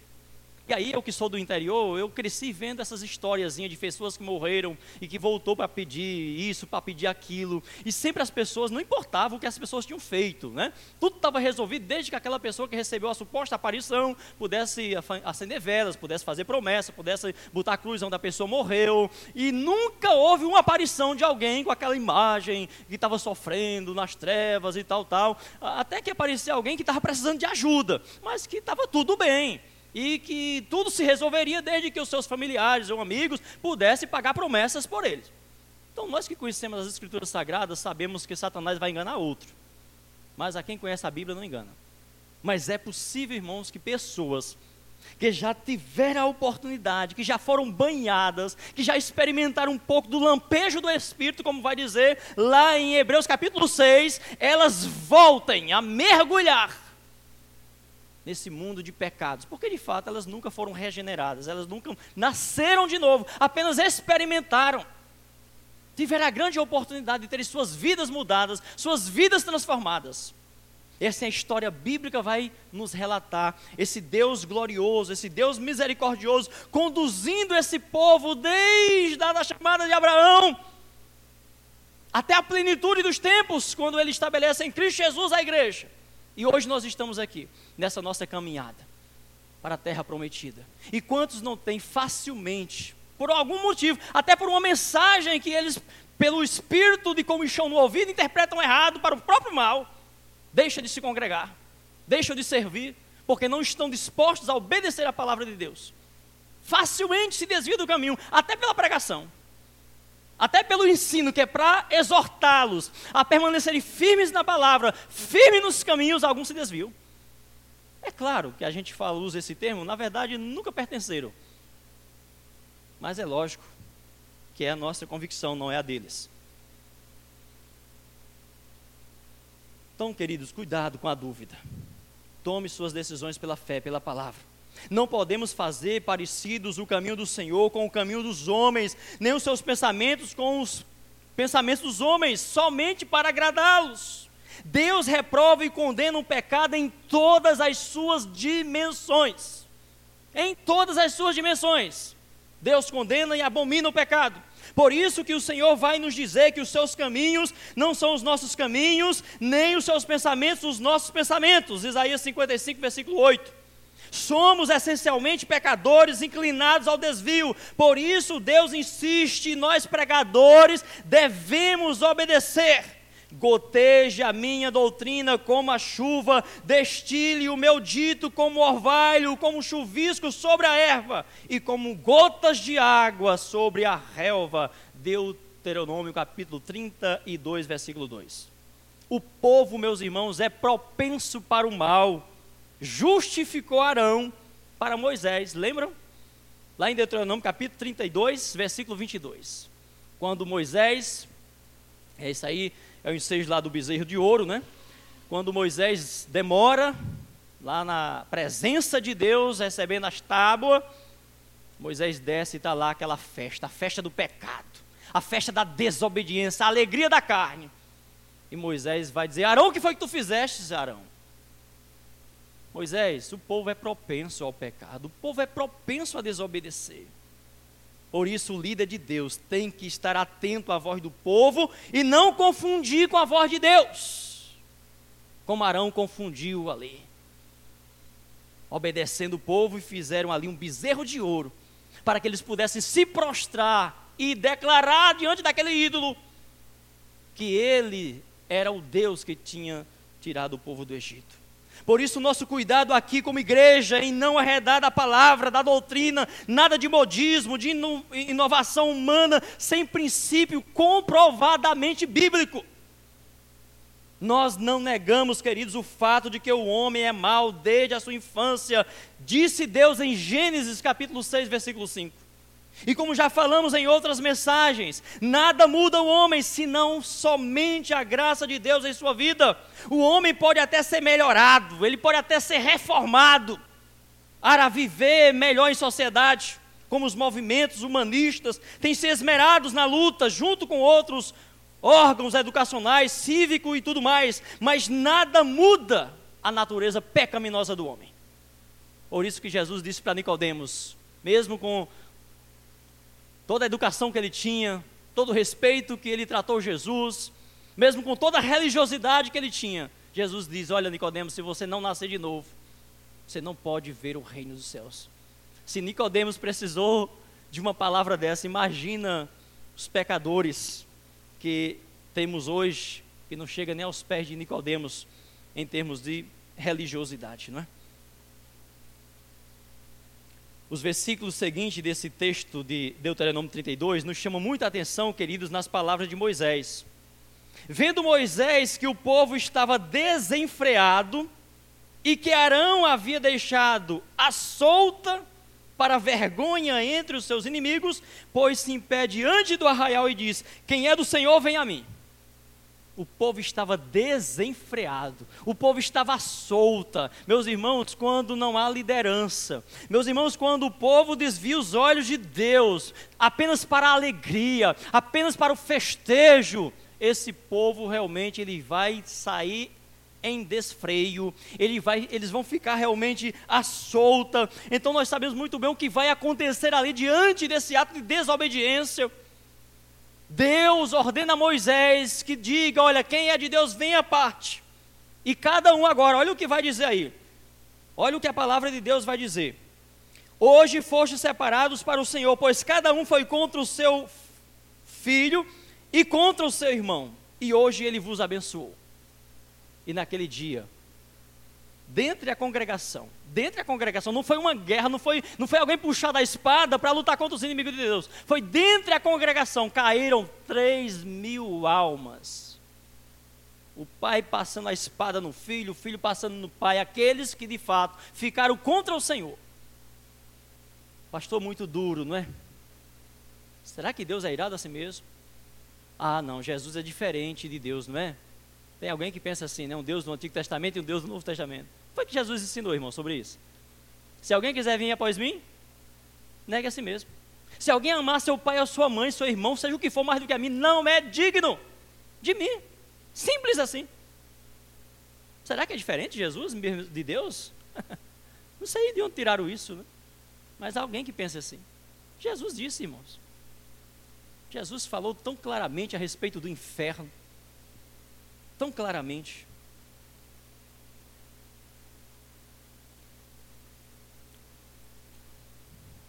e aí, eu que sou do interior, eu cresci vendo essas historiazinhas de pessoas que morreram e que voltou para pedir isso, para pedir aquilo. E sempre as pessoas, não importava o que as pessoas tinham feito, né? Tudo estava resolvido desde que aquela pessoa que recebeu a suposta aparição pudesse acender velas, pudesse fazer promessa, pudesse botar a cruz onde a pessoa morreu. E nunca houve uma aparição de alguém com aquela imagem que estava sofrendo nas trevas e tal, tal. Até que aparecia alguém que estava precisando de ajuda, mas que estava tudo bem e que tudo se resolveria desde que os seus familiares ou amigos pudessem pagar promessas por eles. Então, nós que conhecemos as Escrituras Sagradas sabemos que Satanás vai enganar outro, mas a quem conhece a Bíblia não engana. Mas é possível, irmãos, que pessoas que já tiveram a oportunidade, que já foram banhadas, que já experimentaram um pouco do lampejo do Espírito, como vai dizer lá em Hebreus capítulo 6, elas voltem a mergulhar nesse mundo de pecados, porque de fato elas nunca foram regeneradas, elas nunca nasceram de novo, apenas experimentaram. Tiveram a grande oportunidade de terem suas vidas mudadas, suas vidas transformadas. Essa é a história bíblica vai nos relatar esse Deus glorioso, esse Deus misericordioso, conduzindo esse povo desde a chamada de Abraão até a plenitude dos tempos, quando ele estabelece em Cristo Jesus a igreja. E hoje nós estamos aqui, nessa nossa caminhada para a terra prometida. E quantos não têm facilmente, por algum motivo, até por uma mensagem que eles, pelo espírito de comichão no ouvido, interpretam errado para o próprio mal, deixam de se congregar, deixam de servir, porque não estão dispostos a obedecer a palavra de Deus. Facilmente se desvia do caminho, até pela pregação até pelo ensino que é para exortá-los a permanecerem firmes na palavra, firmes nos caminhos, alguns se desviam. É claro que a gente fala, usa esse termo, na verdade nunca pertenceram. Mas é lógico que é a nossa convicção, não é a deles. Então, queridos, cuidado com a dúvida. Tome suas decisões pela fé, pela palavra. Não podemos fazer parecidos o caminho do Senhor com o caminho dos homens, nem os seus pensamentos com os pensamentos dos homens, somente para agradá-los. Deus reprova e condena o pecado em todas as suas dimensões. Em todas as suas dimensões. Deus condena e abomina o pecado. Por isso que o Senhor vai nos dizer que os seus caminhos não são os nossos caminhos, nem os seus pensamentos os nossos pensamentos. Isaías 55, versículo 8. Somos essencialmente pecadores inclinados ao desvio. Por isso Deus insiste, nós pregadores devemos obedecer. Goteje a minha doutrina como a chuva, destile o meu dito como orvalho, como chuvisco sobre a erva e como gotas de água sobre a relva. Deuteronômio capítulo 32, versículo 2. O povo, meus irmãos, é propenso para o mal. Justificou Arão para Moisés, lembram? Lá em Deuteronômio capítulo 32, versículo 22. Quando Moisés, é isso aí, é o ensejo lá do bezerro de ouro, né? Quando Moisés demora lá na presença de Deus, recebendo as tábuas, Moisés desce e está lá aquela festa, a festa do pecado, a festa da desobediência, a alegria da carne. E Moisés vai dizer: Arão, o que foi que tu fizeste, Arão? Moisés, o povo é propenso ao pecado, o povo é propenso a desobedecer. Por isso, o líder de Deus tem que estar atento à voz do povo e não confundir com a voz de Deus, como Arão confundiu ali. Obedecendo o povo e fizeram ali um bezerro de ouro, para que eles pudessem se prostrar e declarar diante daquele ídolo que ele era o Deus que tinha tirado o povo do Egito. Por isso, nosso cuidado aqui como igreja em não arredar da palavra, da doutrina, nada de modismo, de inovação humana, sem princípio comprovadamente bíblico. Nós não negamos, queridos, o fato de que o homem é mau desde a sua infância, disse Deus em Gênesis capítulo 6, versículo 5. E como já falamos em outras mensagens, nada muda o homem senão somente a graça de Deus em sua vida. O homem pode até ser melhorado, ele pode até ser reformado para viver melhor em sociedade, como os movimentos humanistas têm se esmerados na luta junto com outros órgãos educacionais, cívico e tudo mais, mas nada muda a natureza pecaminosa do homem. Por isso que Jesus disse para Nicodemos, mesmo com toda a educação que ele tinha, todo o respeito que ele tratou Jesus, mesmo com toda a religiosidade que ele tinha, Jesus diz: Olha, Nicodemos, se você não nascer de novo, você não pode ver o reino dos céus. Se Nicodemos precisou de uma palavra dessa, imagina os pecadores que temos hoje, que não chega nem aos pés de Nicodemos em termos de religiosidade, não é? Os versículos seguintes desse texto de Deuteronômio 32 nos chamam muita atenção, queridos, nas palavras de Moisés. Vendo Moisés que o povo estava desenfreado e que Arão havia deixado a solta para vergonha entre os seus inimigos, pôs-se em pé diante do arraial e diz: Quem é do Senhor, vem a mim o povo estava desenfreado, o povo estava solta. Meus irmãos, quando não há liderança, meus irmãos, quando o povo desvia os olhos de Deus apenas para a alegria, apenas para o festejo, esse povo realmente ele vai sair em desfreio, ele vai, eles vão ficar realmente à solta. Então nós sabemos muito bem o que vai acontecer ali diante desse ato de desobediência. Deus ordena a Moisés que diga: olha, quem é de Deus, vem à parte. E cada um agora, olha o que vai dizer aí. Olha o que a palavra de Deus vai dizer. Hoje foste separados para o Senhor, pois cada um foi contra o seu filho e contra o seu irmão, e hoje ele vos abençoou. E naquele dia, dentre a congregação, dentre a congregação, não foi uma guerra, não foi, não foi alguém puxar da espada para lutar contra os inimigos de Deus, foi dentre a congregação, caíram três mil almas. O pai passando a espada no filho, o filho passando no pai, aqueles que de fato ficaram contra o Senhor. Pastor, muito duro, não é? Será que Deus é irado a si mesmo? Ah, não, Jesus é diferente de Deus, não é? Tem alguém que pensa assim, né? Um Deus do Antigo Testamento e um Deus do Novo Testamento. Foi que Jesus ensinou, irmão, sobre isso. Se alguém quiser vir após mim, negue a si mesmo. Se alguém amar seu pai ou sua mãe, seu irmão, seja o que for mais do que a mim, não é digno de mim. Simples assim. Será que é diferente Jesus, de Deus? [laughs] Não sei de onde tiraram isso, né? mas há alguém que pensa assim. Jesus disse, irmãos. Jesus falou tão claramente a respeito do inferno. Tão claramente.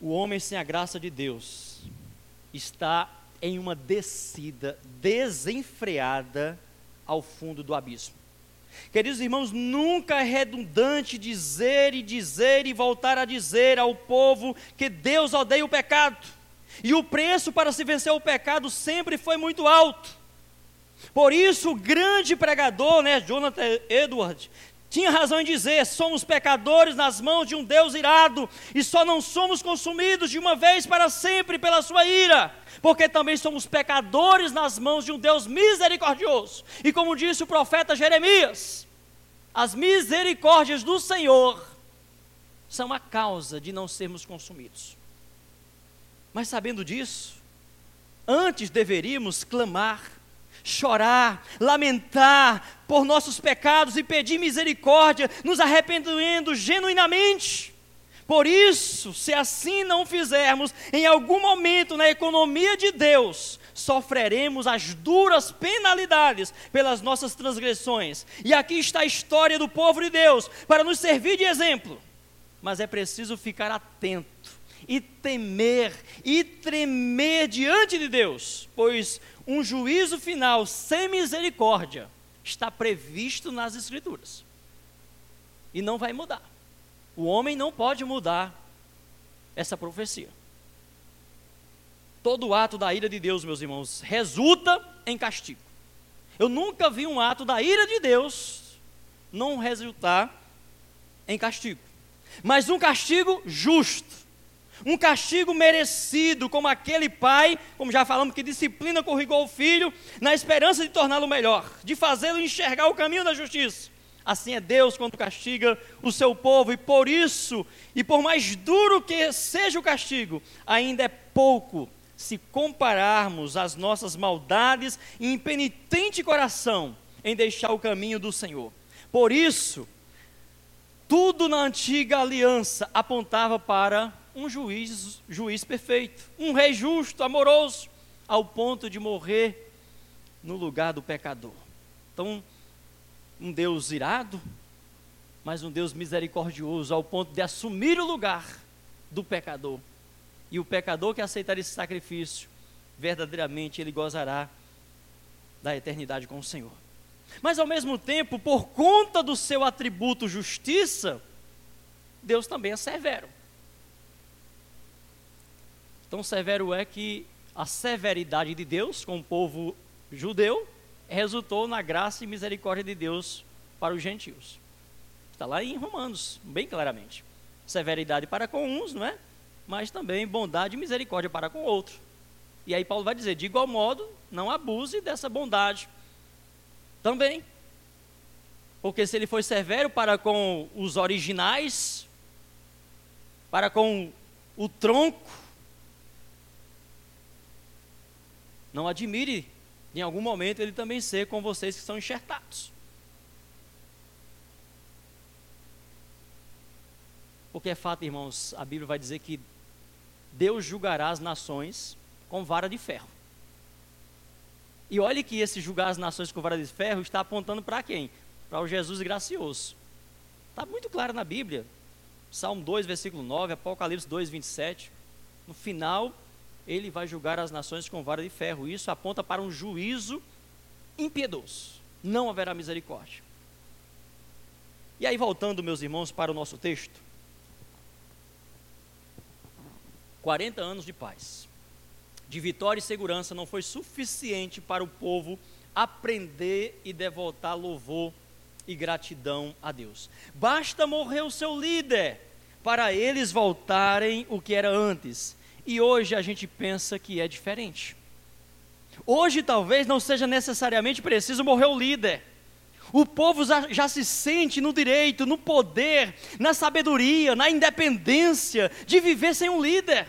O homem sem a graça de Deus está em uma descida desenfreada ao fundo do abismo. Queridos irmãos, nunca é redundante dizer e dizer e voltar a dizer ao povo que Deus odeia o pecado. E o preço para se vencer o pecado sempre foi muito alto. Por isso, o grande pregador, né, Jonathan Edwards, tinha razão em dizer: somos pecadores nas mãos de um Deus irado, e só não somos consumidos de uma vez para sempre pela sua ira, porque também somos pecadores nas mãos de um Deus misericordioso. E como disse o profeta Jeremias, as misericórdias do Senhor são a causa de não sermos consumidos. Mas sabendo disso, antes deveríamos clamar, chorar, lamentar por nossos pecados e pedir misericórdia, nos arrependendo genuinamente. Por isso, se assim não fizermos, em algum momento na economia de Deus, sofreremos as duras penalidades pelas nossas transgressões. E aqui está a história do povo de Deus, para nos servir de exemplo. Mas é preciso ficar atento e temer e tremer diante de Deus, pois um juízo final sem misericórdia está previsto nas Escrituras e não vai mudar. O homem não pode mudar essa profecia. Todo ato da ira de Deus, meus irmãos, resulta em castigo. Eu nunca vi um ato da ira de Deus não resultar em castigo, mas um castigo justo um castigo merecido, como aquele pai, como já falamos, que disciplina corrigou o filho, na esperança de torná-lo melhor, de fazê-lo enxergar o caminho da justiça. Assim é Deus quando castiga o seu povo, e por isso, e por mais duro que seja o castigo, ainda é pouco se compararmos as nossas maldades e impenitente coração em deixar o caminho do Senhor. Por isso, tudo na antiga aliança apontava para um juiz, juiz perfeito, um rei justo, amoroso, ao ponto de morrer no lugar do pecador. Então, um Deus irado, mas um Deus misericordioso, ao ponto de assumir o lugar do pecador. E o pecador que aceitar esse sacrifício, verdadeiramente ele gozará da eternidade com o Senhor. Mas ao mesmo tempo, por conta do seu atributo justiça, Deus também é severo. Tão severo é que a severidade de Deus com o povo judeu resultou na graça e misericórdia de Deus para os gentios. Está lá em Romanos, bem claramente. Severidade para com uns, não é? Mas também bondade e misericórdia para com outros. E aí Paulo vai dizer: de igual modo, não abuse dessa bondade também. Porque se ele foi severo para com os originais, para com o tronco, Não admire em algum momento ele também ser com vocês que são enxertados. Porque é fato, irmãos, a Bíblia vai dizer que Deus julgará as nações com vara de ferro. E olhe que esse julgar as nações com vara de ferro está apontando para quem? Para o Jesus gracioso. Está muito claro na Bíblia. Salmo 2, versículo 9, Apocalipse 2, 27. No final, ele vai julgar as nações com vara de ferro. Isso aponta para um juízo impiedoso. Não haverá misericórdia. E aí, voltando, meus irmãos, para o nosso texto. 40 anos de paz, de vitória e segurança não foi suficiente para o povo aprender e devotar louvor e gratidão a Deus. Basta morrer o seu líder para eles voltarem o que era antes e hoje a gente pensa que é diferente. Hoje talvez não seja necessariamente preciso morrer o líder. O povo já, se sente no direito, no poder, na sabedoria, na independência de viver sem um líder.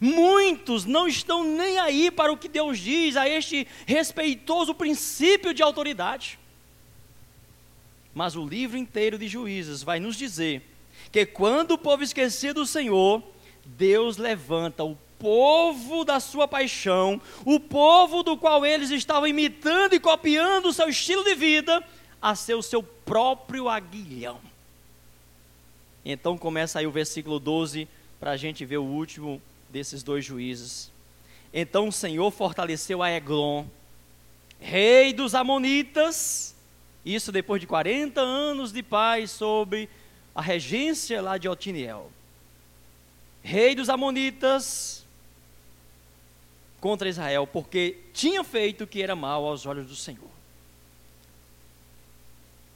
Muitos não estão nem aí para o que Deus diz a este respeitoso princípio de autoridade. Mas o livro inteiro de Juízes vai nos dizer que quando o povo esquecia do Senhor, Deus levanta o povo da sua paixão, o povo do qual eles estavam imitando e copiando o seu estilo de vida, a ser o seu próprio aguilhão. Então começa aí o versículo 12, para a gente ver o último desses dois juízes. Então o Senhor fortaleceu a Eglon, rei dos Amonitas, isso depois de 40 anos de paz sobre a regência lá de Otiniel. Rei dos Amonitas contra Israel, porque tinha feito o que era mal aos olhos do Senhor.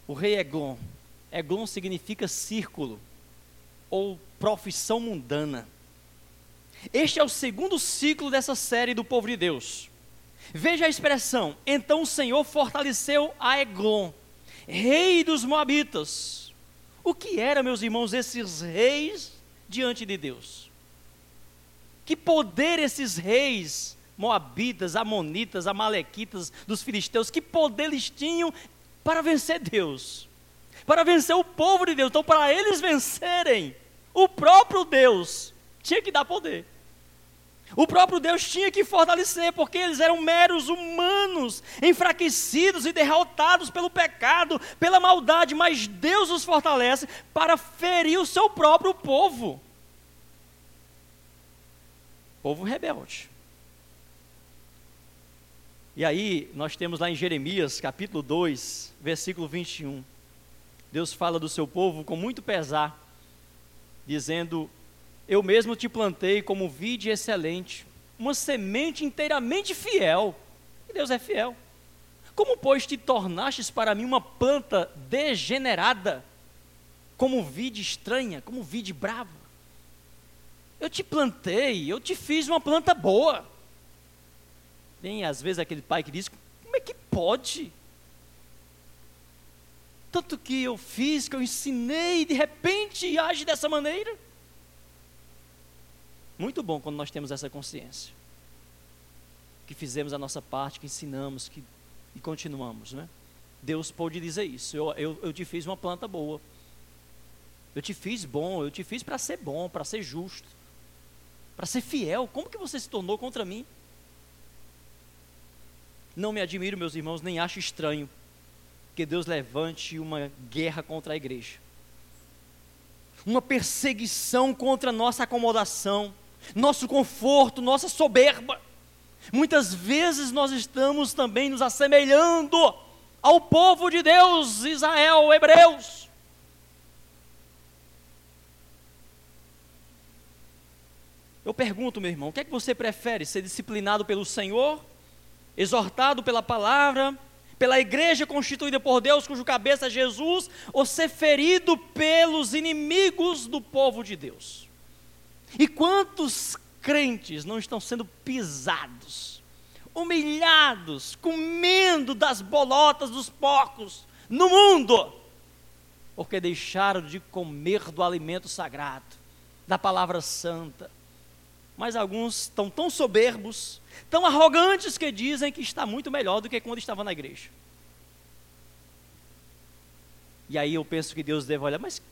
O rei Eglon, Eglon significa círculo ou profissão mundana. Este é o segundo ciclo dessa série do povo de Deus. Veja a expressão: então o Senhor fortaleceu a Eglon, rei dos Moabitas. O que eram, meus irmãos, esses reis diante de Deus? Que poder esses reis, Moabitas, Amonitas, Amalequitas, dos filisteus, que poder eles tinham para vencer Deus? Para vencer o povo de Deus. Então, para eles vencerem, o próprio Deus tinha que dar poder. O próprio Deus tinha que fortalecer, porque eles eram meros humanos, enfraquecidos e derrotados pelo pecado, pela maldade, mas Deus os fortalece para ferir o seu próprio povo. Povo rebelde. E aí, nós temos lá em Jeremias, capítulo 2, versículo 21. Deus fala do seu povo com muito pesar, dizendo: eu mesmo te plantei como vide excelente, uma semente inteiramente fiel. E Deus é fiel. Como, pois, te tornastes para mim uma planta degenerada, como vide estranha, como vide brava? Eu te plantei, eu te fiz uma planta boa. Tem às vezes aquele pai que diz: como é que pode? Tanto que eu fiz, que eu ensinei, de repente age dessa maneira. Muito bom quando nós temos essa consciência. Que fizemos a nossa parte, que ensinamos, que e continuamos, né? Deus pode dizer isso. Eu, eu, eu te fiz uma planta boa. Eu te fiz bom, eu te fiz para ser bom, para ser justo, para ser fiel. Como que você se tornou contra mim? Não me admiro, meus irmãos, nem acho estranho que Deus levante uma guerra contra a igreja. Uma perseguição contra a nossa acomodação nosso conforto, nossa soberba. Muitas vezes nós estamos também nos assemelhando ao povo de Deus, Israel, Hebreus. Eu pergunto, meu irmão, o que é que você prefere? Ser disciplinado pelo Senhor, exortado pela palavra, pela igreja constituída por Deus, cujo cabeça é Jesus, ou ser ferido pelos inimigos do povo de Deus? E quantos crentes não estão sendo pisados, humilhados, comendo das bolotas dos porcos no mundo, porque deixaram de comer do alimento sagrado, da palavra santa. Mas alguns estão tão soberbos, tão arrogantes que dizem que está muito melhor do que quando estava na igreja. E aí eu penso que Deus deve olhar, mas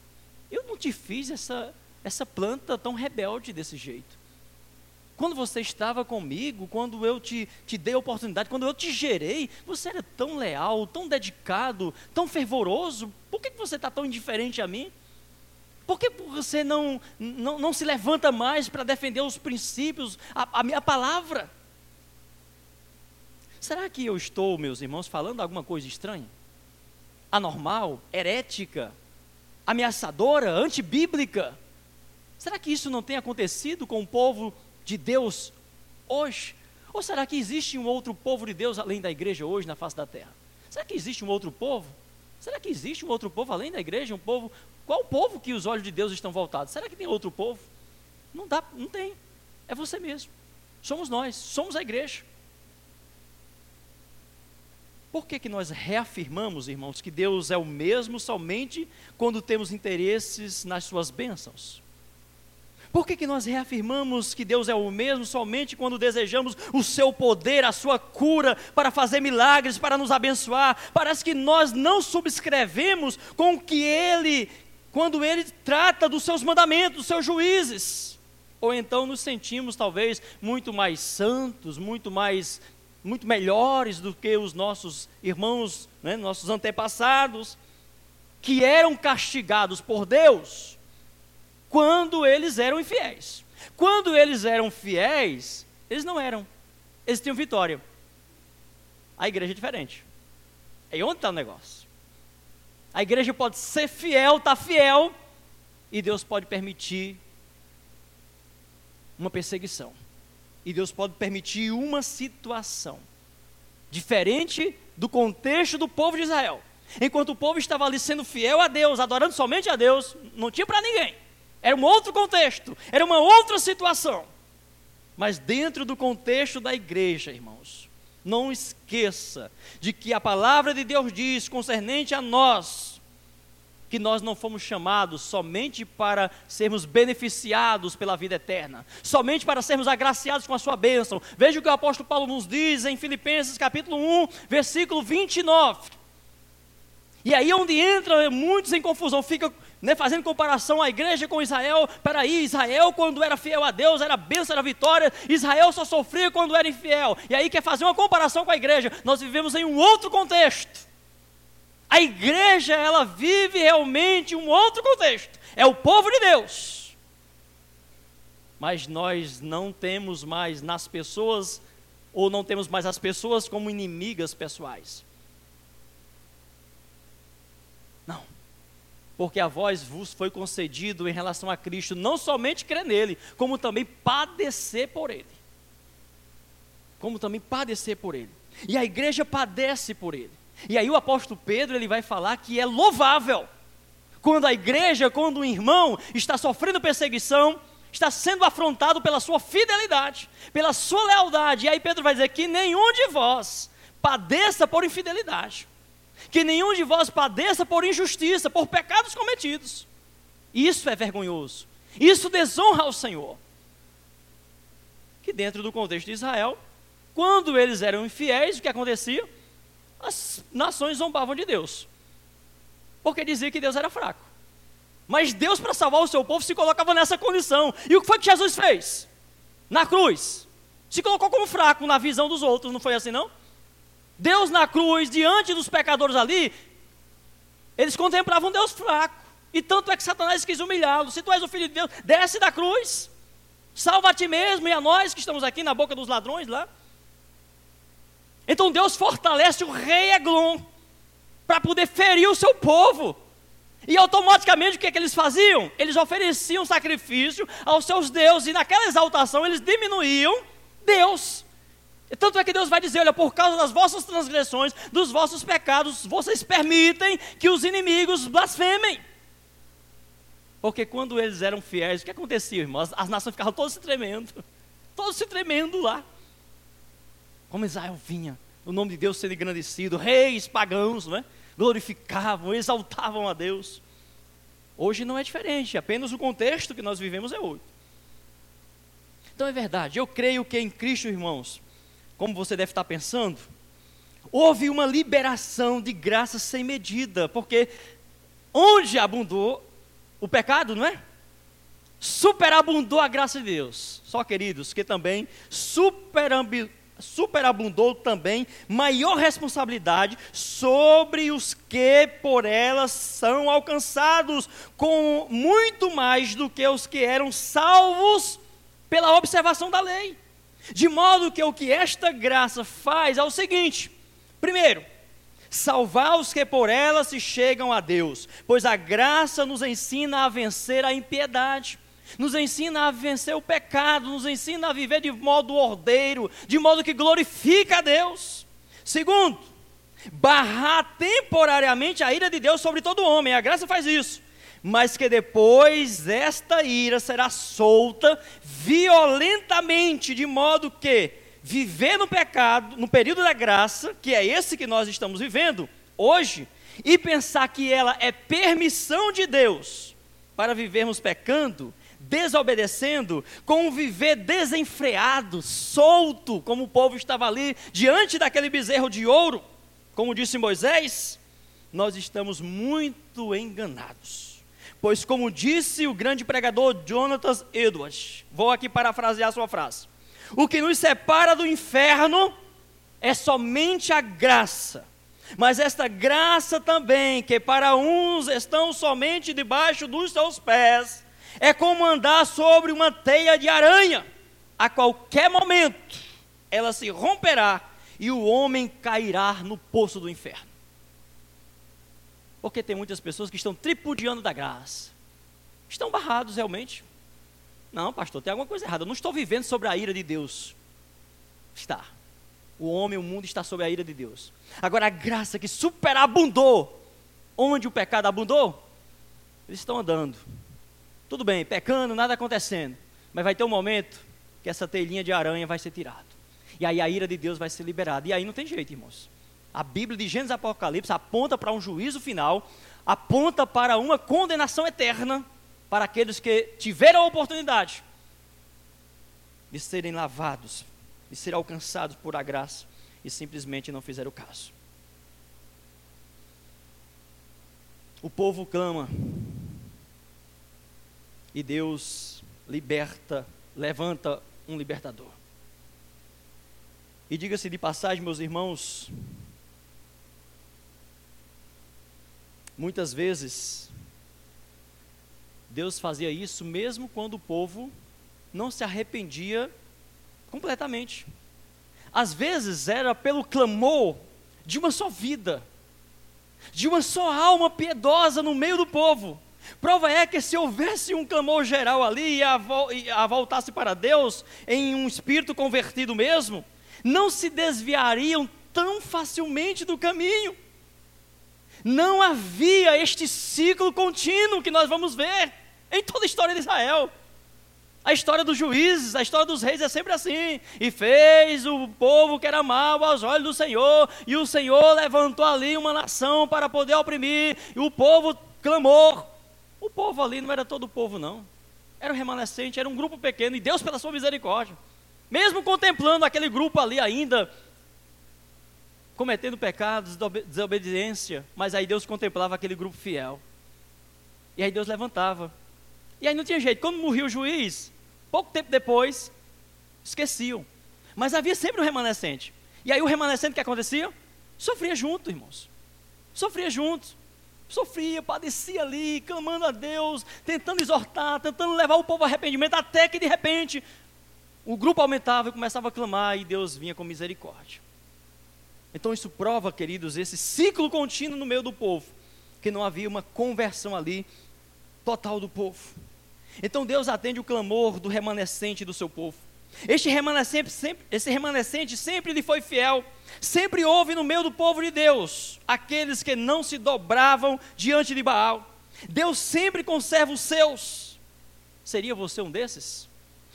eu não te fiz essa, essa planta tão rebelde desse jeito? Quando você estava comigo, quando eu te, te dei a oportunidade, quando eu te gerei, você era tão leal, tão dedicado, tão fervoroso. Por que você está tão indiferente a mim? Por que você não, não, não se levanta mais para defender os princípios, a, a minha palavra? Será que eu estou, meus irmãos, falando alguma coisa estranha? Anormal, herética, ameaçadora, antibíblica? Será que isso não tem acontecido com o povo de Deus hoje? Ou será que existe um outro povo de Deus além da igreja hoje na face da terra? Será que existe um outro povo? Será que existe um outro povo além da igreja? Um povo? Qual o povo que os olhos de Deus estão voltados? Será que tem outro povo? Não dá, não tem. É você mesmo. Somos nós, somos a igreja. Por que, que nós reafirmamos, irmãos, que Deus é o mesmo somente quando temos interesses nas suas bênçãos? Por que, que nós reafirmamos que Deus é o mesmo somente quando desejamos o seu poder, a sua cura, para fazer milagres, para nos abençoar? Parece que nós não subscrevemos com que Ele, quando Ele trata dos seus mandamentos, dos seus juízes. Ou então nos sentimos talvez muito mais santos, muito mais muito melhores do que os nossos irmãos, né, nossos antepassados, que eram castigados por Deus quando eles eram infiéis. Quando eles eram fiéis, eles não eram, eles tinham vitória. A igreja é diferente. É onde está o negócio. A igreja pode ser fiel, está fiel, e Deus pode permitir uma perseguição. E Deus pode permitir uma situação diferente do contexto do povo de Israel. Enquanto o povo estava ali sendo fiel a Deus, adorando somente a Deus, não tinha para ninguém. Era um outro contexto, era uma outra situação. Mas dentro do contexto da igreja, irmãos, não esqueça de que a palavra de Deus diz concernente a nós, que nós não fomos chamados somente para sermos beneficiados pela vida eterna, somente para sermos agraciados com a sua bênção. Veja o que o apóstolo Paulo nos diz em Filipenses capítulo 1, versículo 29. E aí é onde entra muitos em confusão, fica né, fazendo comparação à igreja com Israel. Peraí, Israel quando era fiel a Deus era bênção, era vitória. Israel só sofria quando era infiel. E aí quer fazer uma comparação com a igreja. Nós vivemos em um outro contexto. A igreja, ela vive realmente um outro contexto. É o povo de Deus. Mas nós não temos mais nas pessoas, ou não temos mais as pessoas como inimigas pessoais. Porque a voz vos foi concedido em relação a Cristo, não somente crer nele, como também padecer por ele. Como também padecer por ele. E a igreja padece por ele. E aí o apóstolo Pedro ele vai falar que é louvável quando a igreja, quando um irmão está sofrendo perseguição, está sendo afrontado pela sua fidelidade, pela sua lealdade. E aí Pedro vai dizer que nenhum de vós padeça por infidelidade, que nenhum de vós padeça por injustiça, por pecados cometidos. Isso é vergonhoso. Isso desonra ao Senhor. Que dentro do contexto de Israel, quando eles eram infiéis, o que acontecia? as nações zombavam de Deus, porque dizia que Deus era fraco. Mas Deus, para salvar o seu povo, se colocava nessa condição. E o que foi que Jesus fez? Na cruz. Se colocou como fraco na visão dos outros, não foi assim não? Deus na cruz, diante dos pecadores ali, eles contemplavam Deus fraco. E tanto é que Satanás quis humilhá-lo. Se tu és o filho de Deus, desce da cruz. Salva a ti mesmo e a nós que estamos aqui na boca dos ladrões lá. Então Deus fortalece o rei Eglon para poder ferir o seu povo. E automaticamente o que, é que eles faziam? Eles ofereciam sacrifício aos seus deuses, e naquela exaltação eles diminuíam Deus. Tanto é que Deus vai dizer: olha, por causa das vossas transgressões, dos vossos pecados, vocês permitem que os inimigos blasfemem. Porque quando eles eram fiéis, o que acontecia, irmãos? As nações ficavam todas se tremendo, [laughs] todos se tremendo lá como Israel vinha, o nome de Deus sendo engrandecido, reis pagãos, não é? glorificavam, exaltavam a Deus. Hoje não é diferente, apenas o contexto que nós vivemos é outro. Então é verdade, eu creio que em Cristo, irmãos, como você deve estar pensando, houve uma liberação de graça sem medida, porque onde abundou o pecado, não é? Superabundou a graça de Deus. Só, queridos, que também superabundou superabundou também maior responsabilidade sobre os que por elas são alcançados, com muito mais do que os que eram salvos pela observação da lei. De modo que o que esta graça faz é o seguinte: primeiro, salvar os que por ela se chegam a Deus, pois a graça nos ensina a vencer a impiedade nos ensina a vencer o pecado, nos ensina a viver de modo ordeiro, de modo que glorifica a Deus. Segundo, barrar temporariamente a ira de Deus sobre todo homem, a graça faz isso, mas que depois esta ira será solta violentamente, de modo que viver no pecado, no período da graça, que é esse que nós estamos vivendo hoje, e pensar que ela é permissão de Deus para vivermos pecando, desobedecendo, com um viver desenfreado, solto, como o povo estava ali diante daquele bezerro de ouro, como disse Moisés, nós estamos muito enganados. Pois, como disse o grande pregador Jonathan Edwards, vou aqui parafrasear sua frase: o que nos separa do inferno é somente a graça. Mas esta graça também, que para uns estão somente debaixo dos seus pés, é como andar sobre uma teia de aranha. A qualquer momento ela se romperá e o homem cairá no poço do inferno. Porque tem muitas pessoas que estão tripudiando da graça. Estão barrados realmente. Não, pastor, tem alguma coisa errada. Eu não estou vivendo sobre a ira de Deus. Está. O homem, o mundo está sob a ira de Deus. Agora, a graça que superabundou, onde o pecado abundou, eles estão andando. Tudo bem, pecando, nada acontecendo. Mas vai ter um momento que essa telinha de aranha vai ser tirada. E aí a ira de Deus vai ser liberada. E aí não tem jeito, irmãos. A Bíblia de Gênesis e Apocalipse aponta para um juízo final, aponta para uma condenação eterna para aqueles que tiveram a oportunidade de serem lavados, de ser alcançados por a graça e simplesmente não fizeram caso. O povo clama e Deus liberta, levanta um libertador. E diga-se de passagem, meus irmãos, muitas vezes Deus fazia isso mesmo quando o povo não se arrependia completamente. Às vezes era pelo clamor de uma só vida, de uma só alma piedosa no meio do povo. Prova é que se houvesse um clamor geral ali e a, e a voltasse para Deus em um espírito convertido mesmo, não se desviariam tão facilmente do caminho. Não havia este ciclo contínuo que nós vamos ver em toda a história de Israel. A história dos juízes, a história dos reis é sempre assim. E fez o povo que era mau aos olhos do Senhor, e o Senhor levantou ali uma nação para poder oprimir, e o povo clamou. O povo ali não era todo o povo, não. Era um remanescente, era um grupo pequeno, e Deus, pela sua misericórdia, mesmo contemplando aquele grupo ali ainda, cometendo pecados, desobediência, mas aí Deus contemplava aquele grupo fiel. E aí Deus levantava e aí não tinha jeito. Quando morria o juiz, pouco tempo depois, esqueciam. Mas havia sempre um remanescente. E aí o remanescente que acontecia? Sofria junto, irmãos. Sofria junto. Sofria, padecia ali, clamando a Deus, tentando exortar, tentando levar o povo ao arrependimento, até que de repente o grupo aumentava e começava a clamar e Deus vinha com misericórdia. Então isso prova, queridos, esse ciclo contínuo no meio do povo, que não havia uma conversão ali total do povo. Então Deus atende o clamor do remanescente do seu povo. Este remanescente sempre, esse remanescente sempre lhe foi fiel. Sempre houve no meio do povo de Deus aqueles que não se dobravam diante de Baal. Deus sempre conserva os seus. Seria você um desses?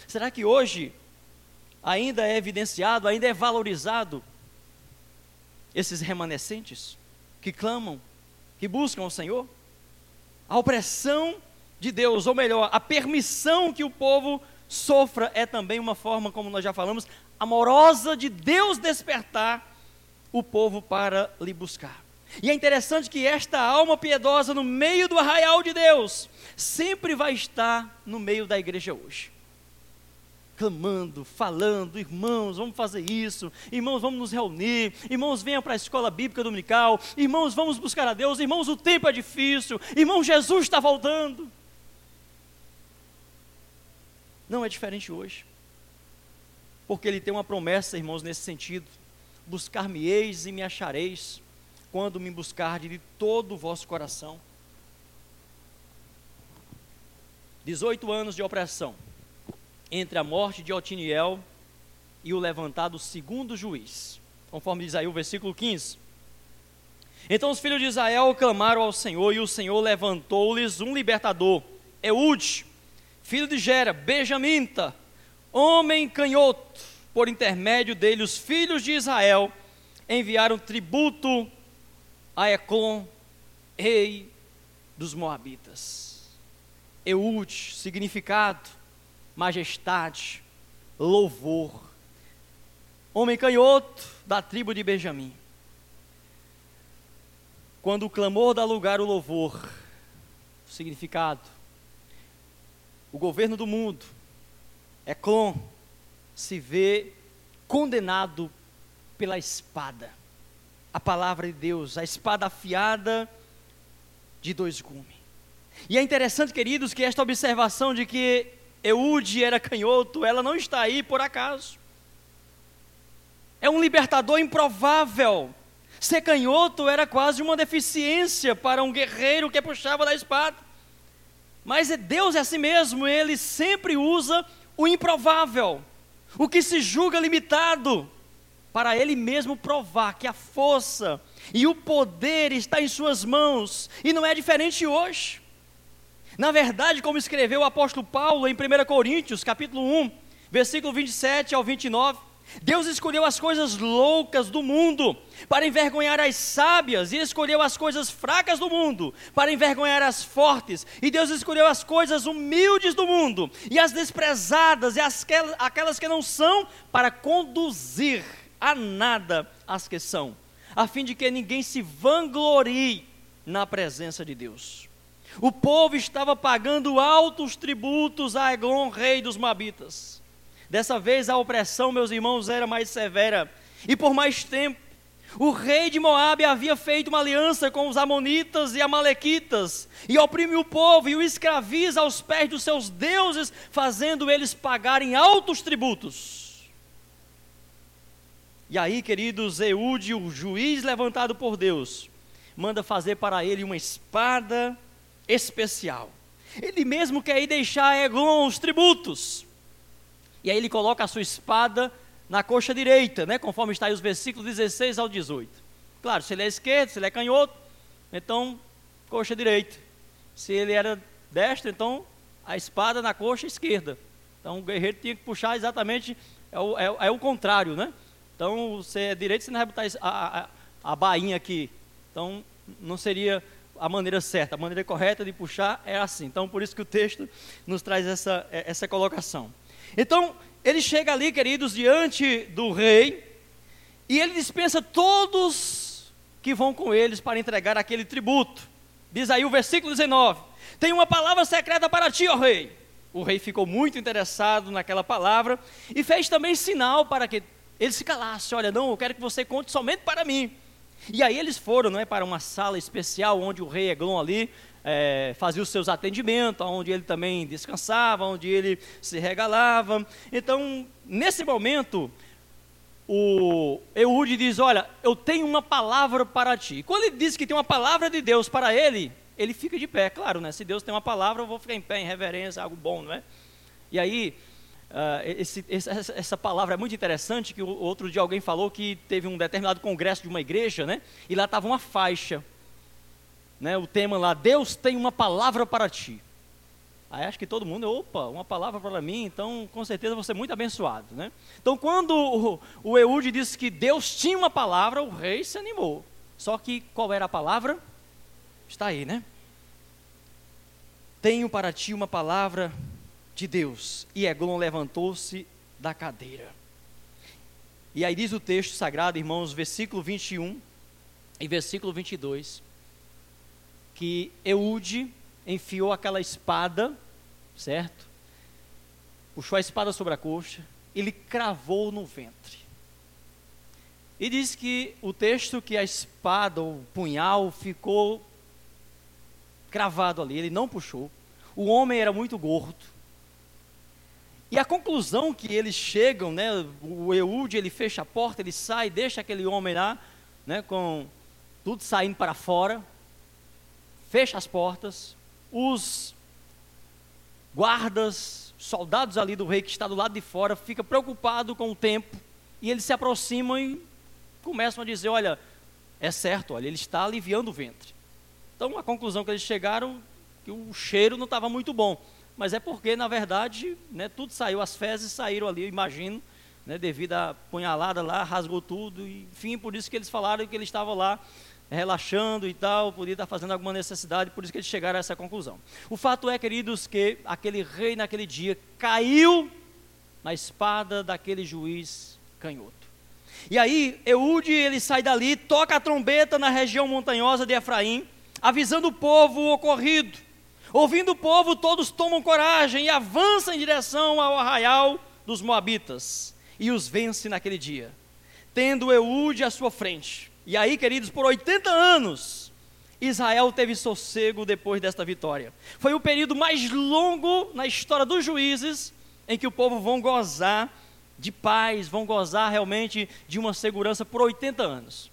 Será que hoje ainda é evidenciado, ainda é valorizado esses remanescentes que clamam, que buscam o Senhor? A opressão de Deus, ou melhor, a permissão que o povo sofra é também uma forma, como nós já falamos, amorosa de Deus despertar o povo para lhe buscar. E é interessante que esta alma piedosa no meio do arraial de Deus sempre vai estar no meio da igreja hoje. Clamando, falando, irmãos, vamos fazer isso, irmãos, vamos nos reunir, irmãos, venham para a escola bíblica dominical, irmãos, vamos buscar a Deus, irmãos, o tempo é difícil, irmão, Jesus está voltando. Não é diferente hoje. Porque ele tem uma promessa, irmãos, nesse sentido: buscar-me-eis e me achareis, quando me buscardes de todo o vosso coração. 18 anos de opressão entre a morte de Otiniel e o levantado segundo juiz, conforme diz aí o versículo 15. Então os filhos de Israel clamaram ao Senhor, e o Senhor levantou-lhes um libertador, Eude, filho de Gera, Benjamita, homem canhoto, por intermédio dele, os filhos de Israel enviaram tributo a Eclon, rei dos Moabitas. Eude, significado, majestade, louvor. Homem canhoto da tribo de Benjamim. Quando o clamor dá lugar ao louvor, o significado. O governo do mundo, Eklon, se vê condenado pela espada. A palavra de Deus, a espada afiada de dois gumes. E é interessante, queridos, que esta observação de que Eude era canhoto, ela não está aí por acaso. É um libertador improvável. Ser canhoto era quase uma deficiência para um guerreiro que puxava da espada. Mas é Deus é assim mesmo, ele sempre usa o improvável, o que se julga limitado, para ele mesmo provar que a força e o poder está em suas mãos, e não é diferente hoje. Na verdade, como escreveu o apóstolo Paulo em 1 Coríntios, capítulo 1, versículo 27 ao 29, Deus escolheu as coisas loucas do mundo para envergonhar as sábias, e escolheu as coisas fracas do mundo para envergonhar as fortes, e Deus escolheu as coisas humildes do mundo e as desprezadas e as, aquelas que não são para conduzir a nada as que são, a fim de que ninguém se vanglorie na presença de Deus. O povo estava pagando altos tributos a Eglon, rei dos Mabitas. Dessa vez a opressão, meus irmãos, era mais severa e por mais tempo. O rei de Moabe havia feito uma aliança com os amonitas e amalequitas e oprime o povo e o escraviza aos pés dos seus deuses, fazendo eles pagarem altos tributos. E aí, queridos, Eude, o juiz levantado por Deus, manda fazer para ele uma espada especial. Ele mesmo quer ir deixar Eglon os tributos. E aí ele coloca a sua espada na coxa direita, né, conforme está aí os versículos 16 ao 18. Claro, se ele é esquerdo, se ele é canhoto, então coxa direita. Se ele era destro, então a espada na coxa esquerda. Então o guerreiro tinha que puxar exatamente, é o, é, é o contrário, né? Então, você é direito, você não vai botar a, a, a bainha aqui. Então, não seria a maneira certa, a maneira correta de puxar é assim. Então, por isso que o texto nos traz essa, é, essa colocação. Então, ele chega ali, queridos, diante do rei, e ele dispensa todos que vão com eles para entregar aquele tributo. Diz aí o versículo 19: Tem uma palavra secreta para ti, ó rei. O rei ficou muito interessado naquela palavra e fez também sinal para que ele se calasse: Olha, não, eu quero que você conte somente para mim. E aí eles foram não é, para uma sala especial onde o rei Eglon ali é, fazia os seus atendimentos, onde ele também descansava, onde ele se regalava. Então, nesse momento, o Eude diz: Olha, eu tenho uma palavra para ti. Quando ele diz que tem uma palavra de Deus para ele, ele fica de pé, claro, né? Se Deus tem uma palavra, eu vou ficar em pé, em reverência, algo bom, não é? E aí, Uh, esse, essa, essa, palavra é muito interessante, que o, outro dia alguém falou que teve um determinado congresso de uma igreja, né? E lá estava uma faixa, né? O tema lá, Deus tem uma palavra para ti. Aí acho que todo mundo, opa, uma palavra para mim, então com certeza vou ser muito abençoado, né? Então quando o, o Eude disse que Deus tinha uma palavra, o rei se animou. Só que qual era a palavra? Está aí, né? Tenho para ti uma palavra de Deus. E Eglon levantou-se da cadeira. E aí diz o texto sagrado, irmãos, versículo 21 e versículo 22, que Eude enfiou aquela espada, certo? Puxou a espada sobre a coxa, ele cravou no ventre. E diz que o texto que a espada, o punhal, ficou cravado ali, ele não puxou. O homem era muito gordo, e a conclusão que eles chegam, né, o Eude, ele fecha a porta, ele sai, deixa aquele homem lá, né, com tudo saindo para fora, fecha as portas, os guardas, soldados ali do rei que está do lado de fora, fica preocupado com o tempo, e eles se aproximam e começam a dizer, olha, é certo, olha, ele está aliviando o ventre. Então a conclusão que eles chegaram, que o cheiro não estava muito bom mas é porque, na verdade, né, tudo saiu, as fezes saíram ali, eu imagino, né, devido à punhalada lá, rasgou tudo, enfim, por isso que eles falaram que ele estava lá relaxando e tal, podia estar fazendo alguma necessidade, por isso que eles chegaram a essa conclusão. O fato é, queridos, que aquele rei naquele dia caiu na espada daquele juiz canhoto. E aí, Eude, ele sai dali, toca a trombeta na região montanhosa de Efraim, avisando o povo o ocorrido. Ouvindo o povo, todos tomam coragem e avançam em direção ao arraial dos Moabitas e os vence naquele dia, tendo Eude à sua frente. E aí, queridos, por 80 anos, Israel teve sossego depois desta vitória. Foi o período mais longo na história dos juízes em que o povo vão gozar de paz, vão gozar realmente de uma segurança por 80 anos.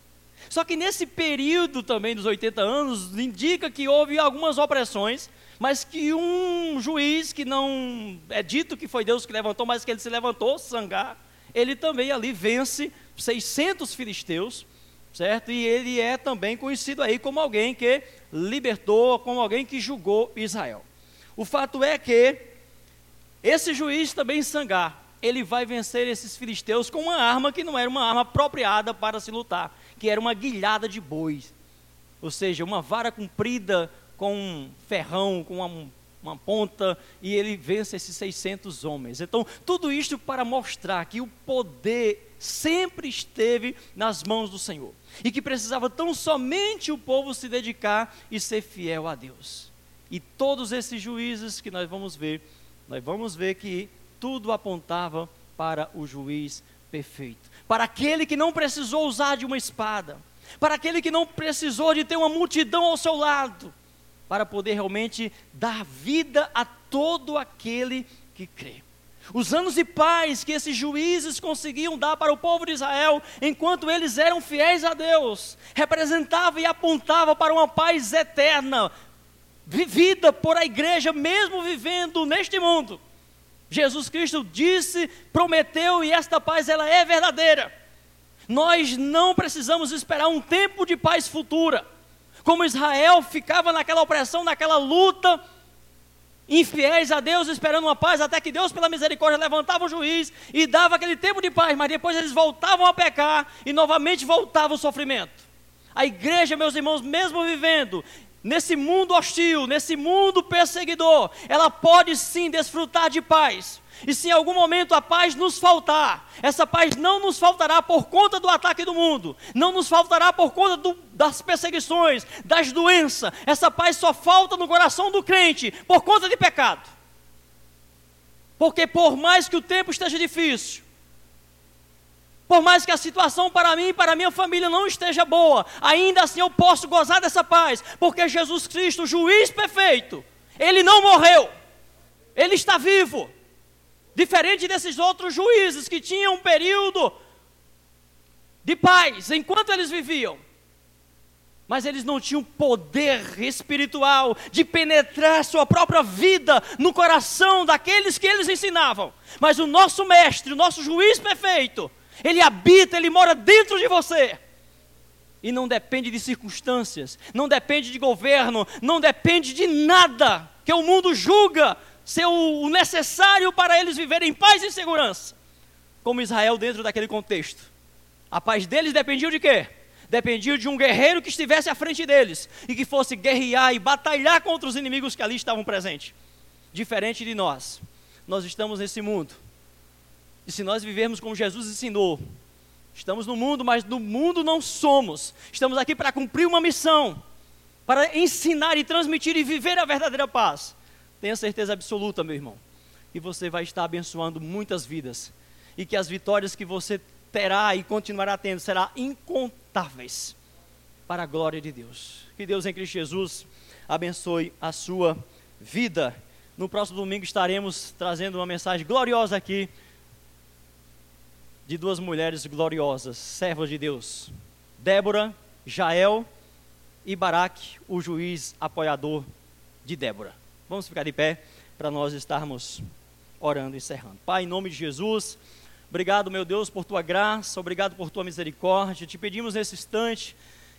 Só que nesse período também dos 80 anos, indica que houve algumas opressões, mas que um juiz que não é dito que foi Deus que levantou, mas que ele se levantou, Sangar, ele também ali vence 600 filisteus, certo? E ele é também conhecido aí como alguém que libertou, como alguém que julgou Israel. O fato é que esse juiz também Sangar, ele vai vencer esses filisteus com uma arma que não era uma arma apropriada para se lutar, que era uma guilhada de bois. Ou seja, uma vara comprida com um ferrão, com uma, uma ponta, e ele vence esses 600 homens. Então, tudo isto para mostrar que o poder sempre esteve nas mãos do Senhor. E que precisava tão somente o povo se dedicar e ser fiel a Deus. E todos esses juízes que nós vamos ver, nós vamos ver que tudo apontava para o juiz perfeito, para aquele que não precisou usar de uma espada, para aquele que não precisou de ter uma multidão ao seu lado, para poder realmente dar vida a todo aquele que crê. Os anos de paz que esses juízes conseguiam dar para o povo de Israel, enquanto eles eram fiéis a Deus, representava e apontava para uma paz eterna, vivida por a igreja, mesmo vivendo neste mundo. Jesus Cristo disse, prometeu e esta paz ela é verdadeira. Nós não precisamos esperar um tempo de paz futura. Como Israel ficava naquela opressão, naquela luta, infiéis a Deus, esperando uma paz, até que Deus, pela misericórdia, levantava o juiz e dava aquele tempo de paz, mas depois eles voltavam a pecar e novamente voltava o sofrimento. A igreja, meus irmãos, mesmo vivendo nesse mundo hostil, nesse mundo perseguidor, ela pode sim desfrutar de paz. E se em algum momento a paz nos faltar, essa paz não nos faltará por conta do ataque do mundo, não nos faltará por conta do, das perseguições, das doenças. Essa paz só falta no coração do crente por conta de pecado. Porque por mais que o tempo esteja difícil, por mais que a situação para mim e para minha família não esteja boa, ainda assim eu posso gozar dessa paz, porque Jesus Cristo, o juiz perfeito, ele não morreu, ele está vivo. Diferente desses outros juízes que tinham um período de paz enquanto eles viviam. Mas eles não tinham poder espiritual de penetrar sua própria vida no coração daqueles que eles ensinavam. Mas o nosso mestre, o nosso juiz perfeito, ele habita, Ele mora dentro de você. E não depende de circunstâncias, não depende de governo, não depende de nada que o mundo julga ser o necessário para eles viverem em paz e segurança. Como Israel dentro daquele contexto. A paz deles dependia de quê? Dependia de um guerreiro que estivesse à frente deles e que fosse guerrear e batalhar contra os inimigos que ali estavam presentes. Diferente de nós, nós estamos nesse mundo e se nós vivermos como Jesus ensinou, estamos no mundo, mas no mundo não somos. Estamos aqui para cumprir uma missão, para ensinar e transmitir e viver a verdadeira paz. Tenha certeza absoluta, meu irmão, que você vai estar abençoando muitas vidas e que as vitórias que você terá e continuará tendo serão incontáveis para a glória de Deus. Que Deus em Cristo Jesus abençoe a sua vida. No próximo domingo estaremos trazendo uma mensagem gloriosa aqui de duas mulheres gloriosas, servas de Deus: Débora, Jael e Baraque, o juiz apoiador de Débora. Vamos ficar de pé para nós estarmos orando e encerrando. Pai, em nome de Jesus, obrigado, meu Deus, por tua graça, obrigado por tua misericórdia. Te pedimos nesse instante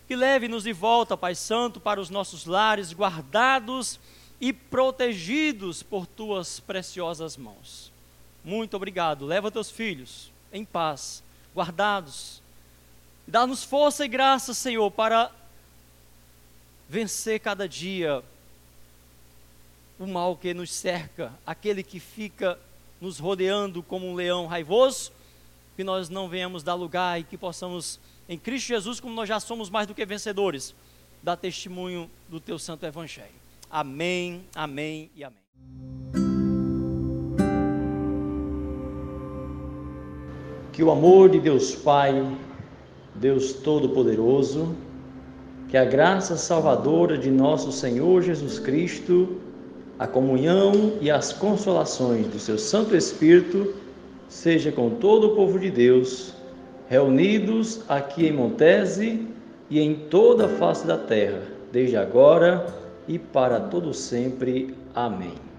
que leve-nos de volta, Pai Santo, para os nossos lares, guardados e protegidos por tuas preciosas mãos. Muito obrigado. Leva teus filhos em paz, guardados. Dá-nos força e graça, Senhor, para vencer cada dia o mal que nos cerca, aquele que fica nos rodeando como um leão raivoso, que nós não venhamos dar lugar e que possamos, em Cristo Jesus, como nós já somos mais do que vencedores, dar testemunho do teu santo evangelho. Amém, amém e amém. Que o amor de Deus Pai, Deus Todo-Poderoso, que a graça salvadora de nosso Senhor Jesus Cristo, a comunhão e as consolações do seu Santo Espírito seja com todo o povo de Deus, reunidos aqui em Montese e em toda a face da terra, desde agora e para todo sempre. Amém.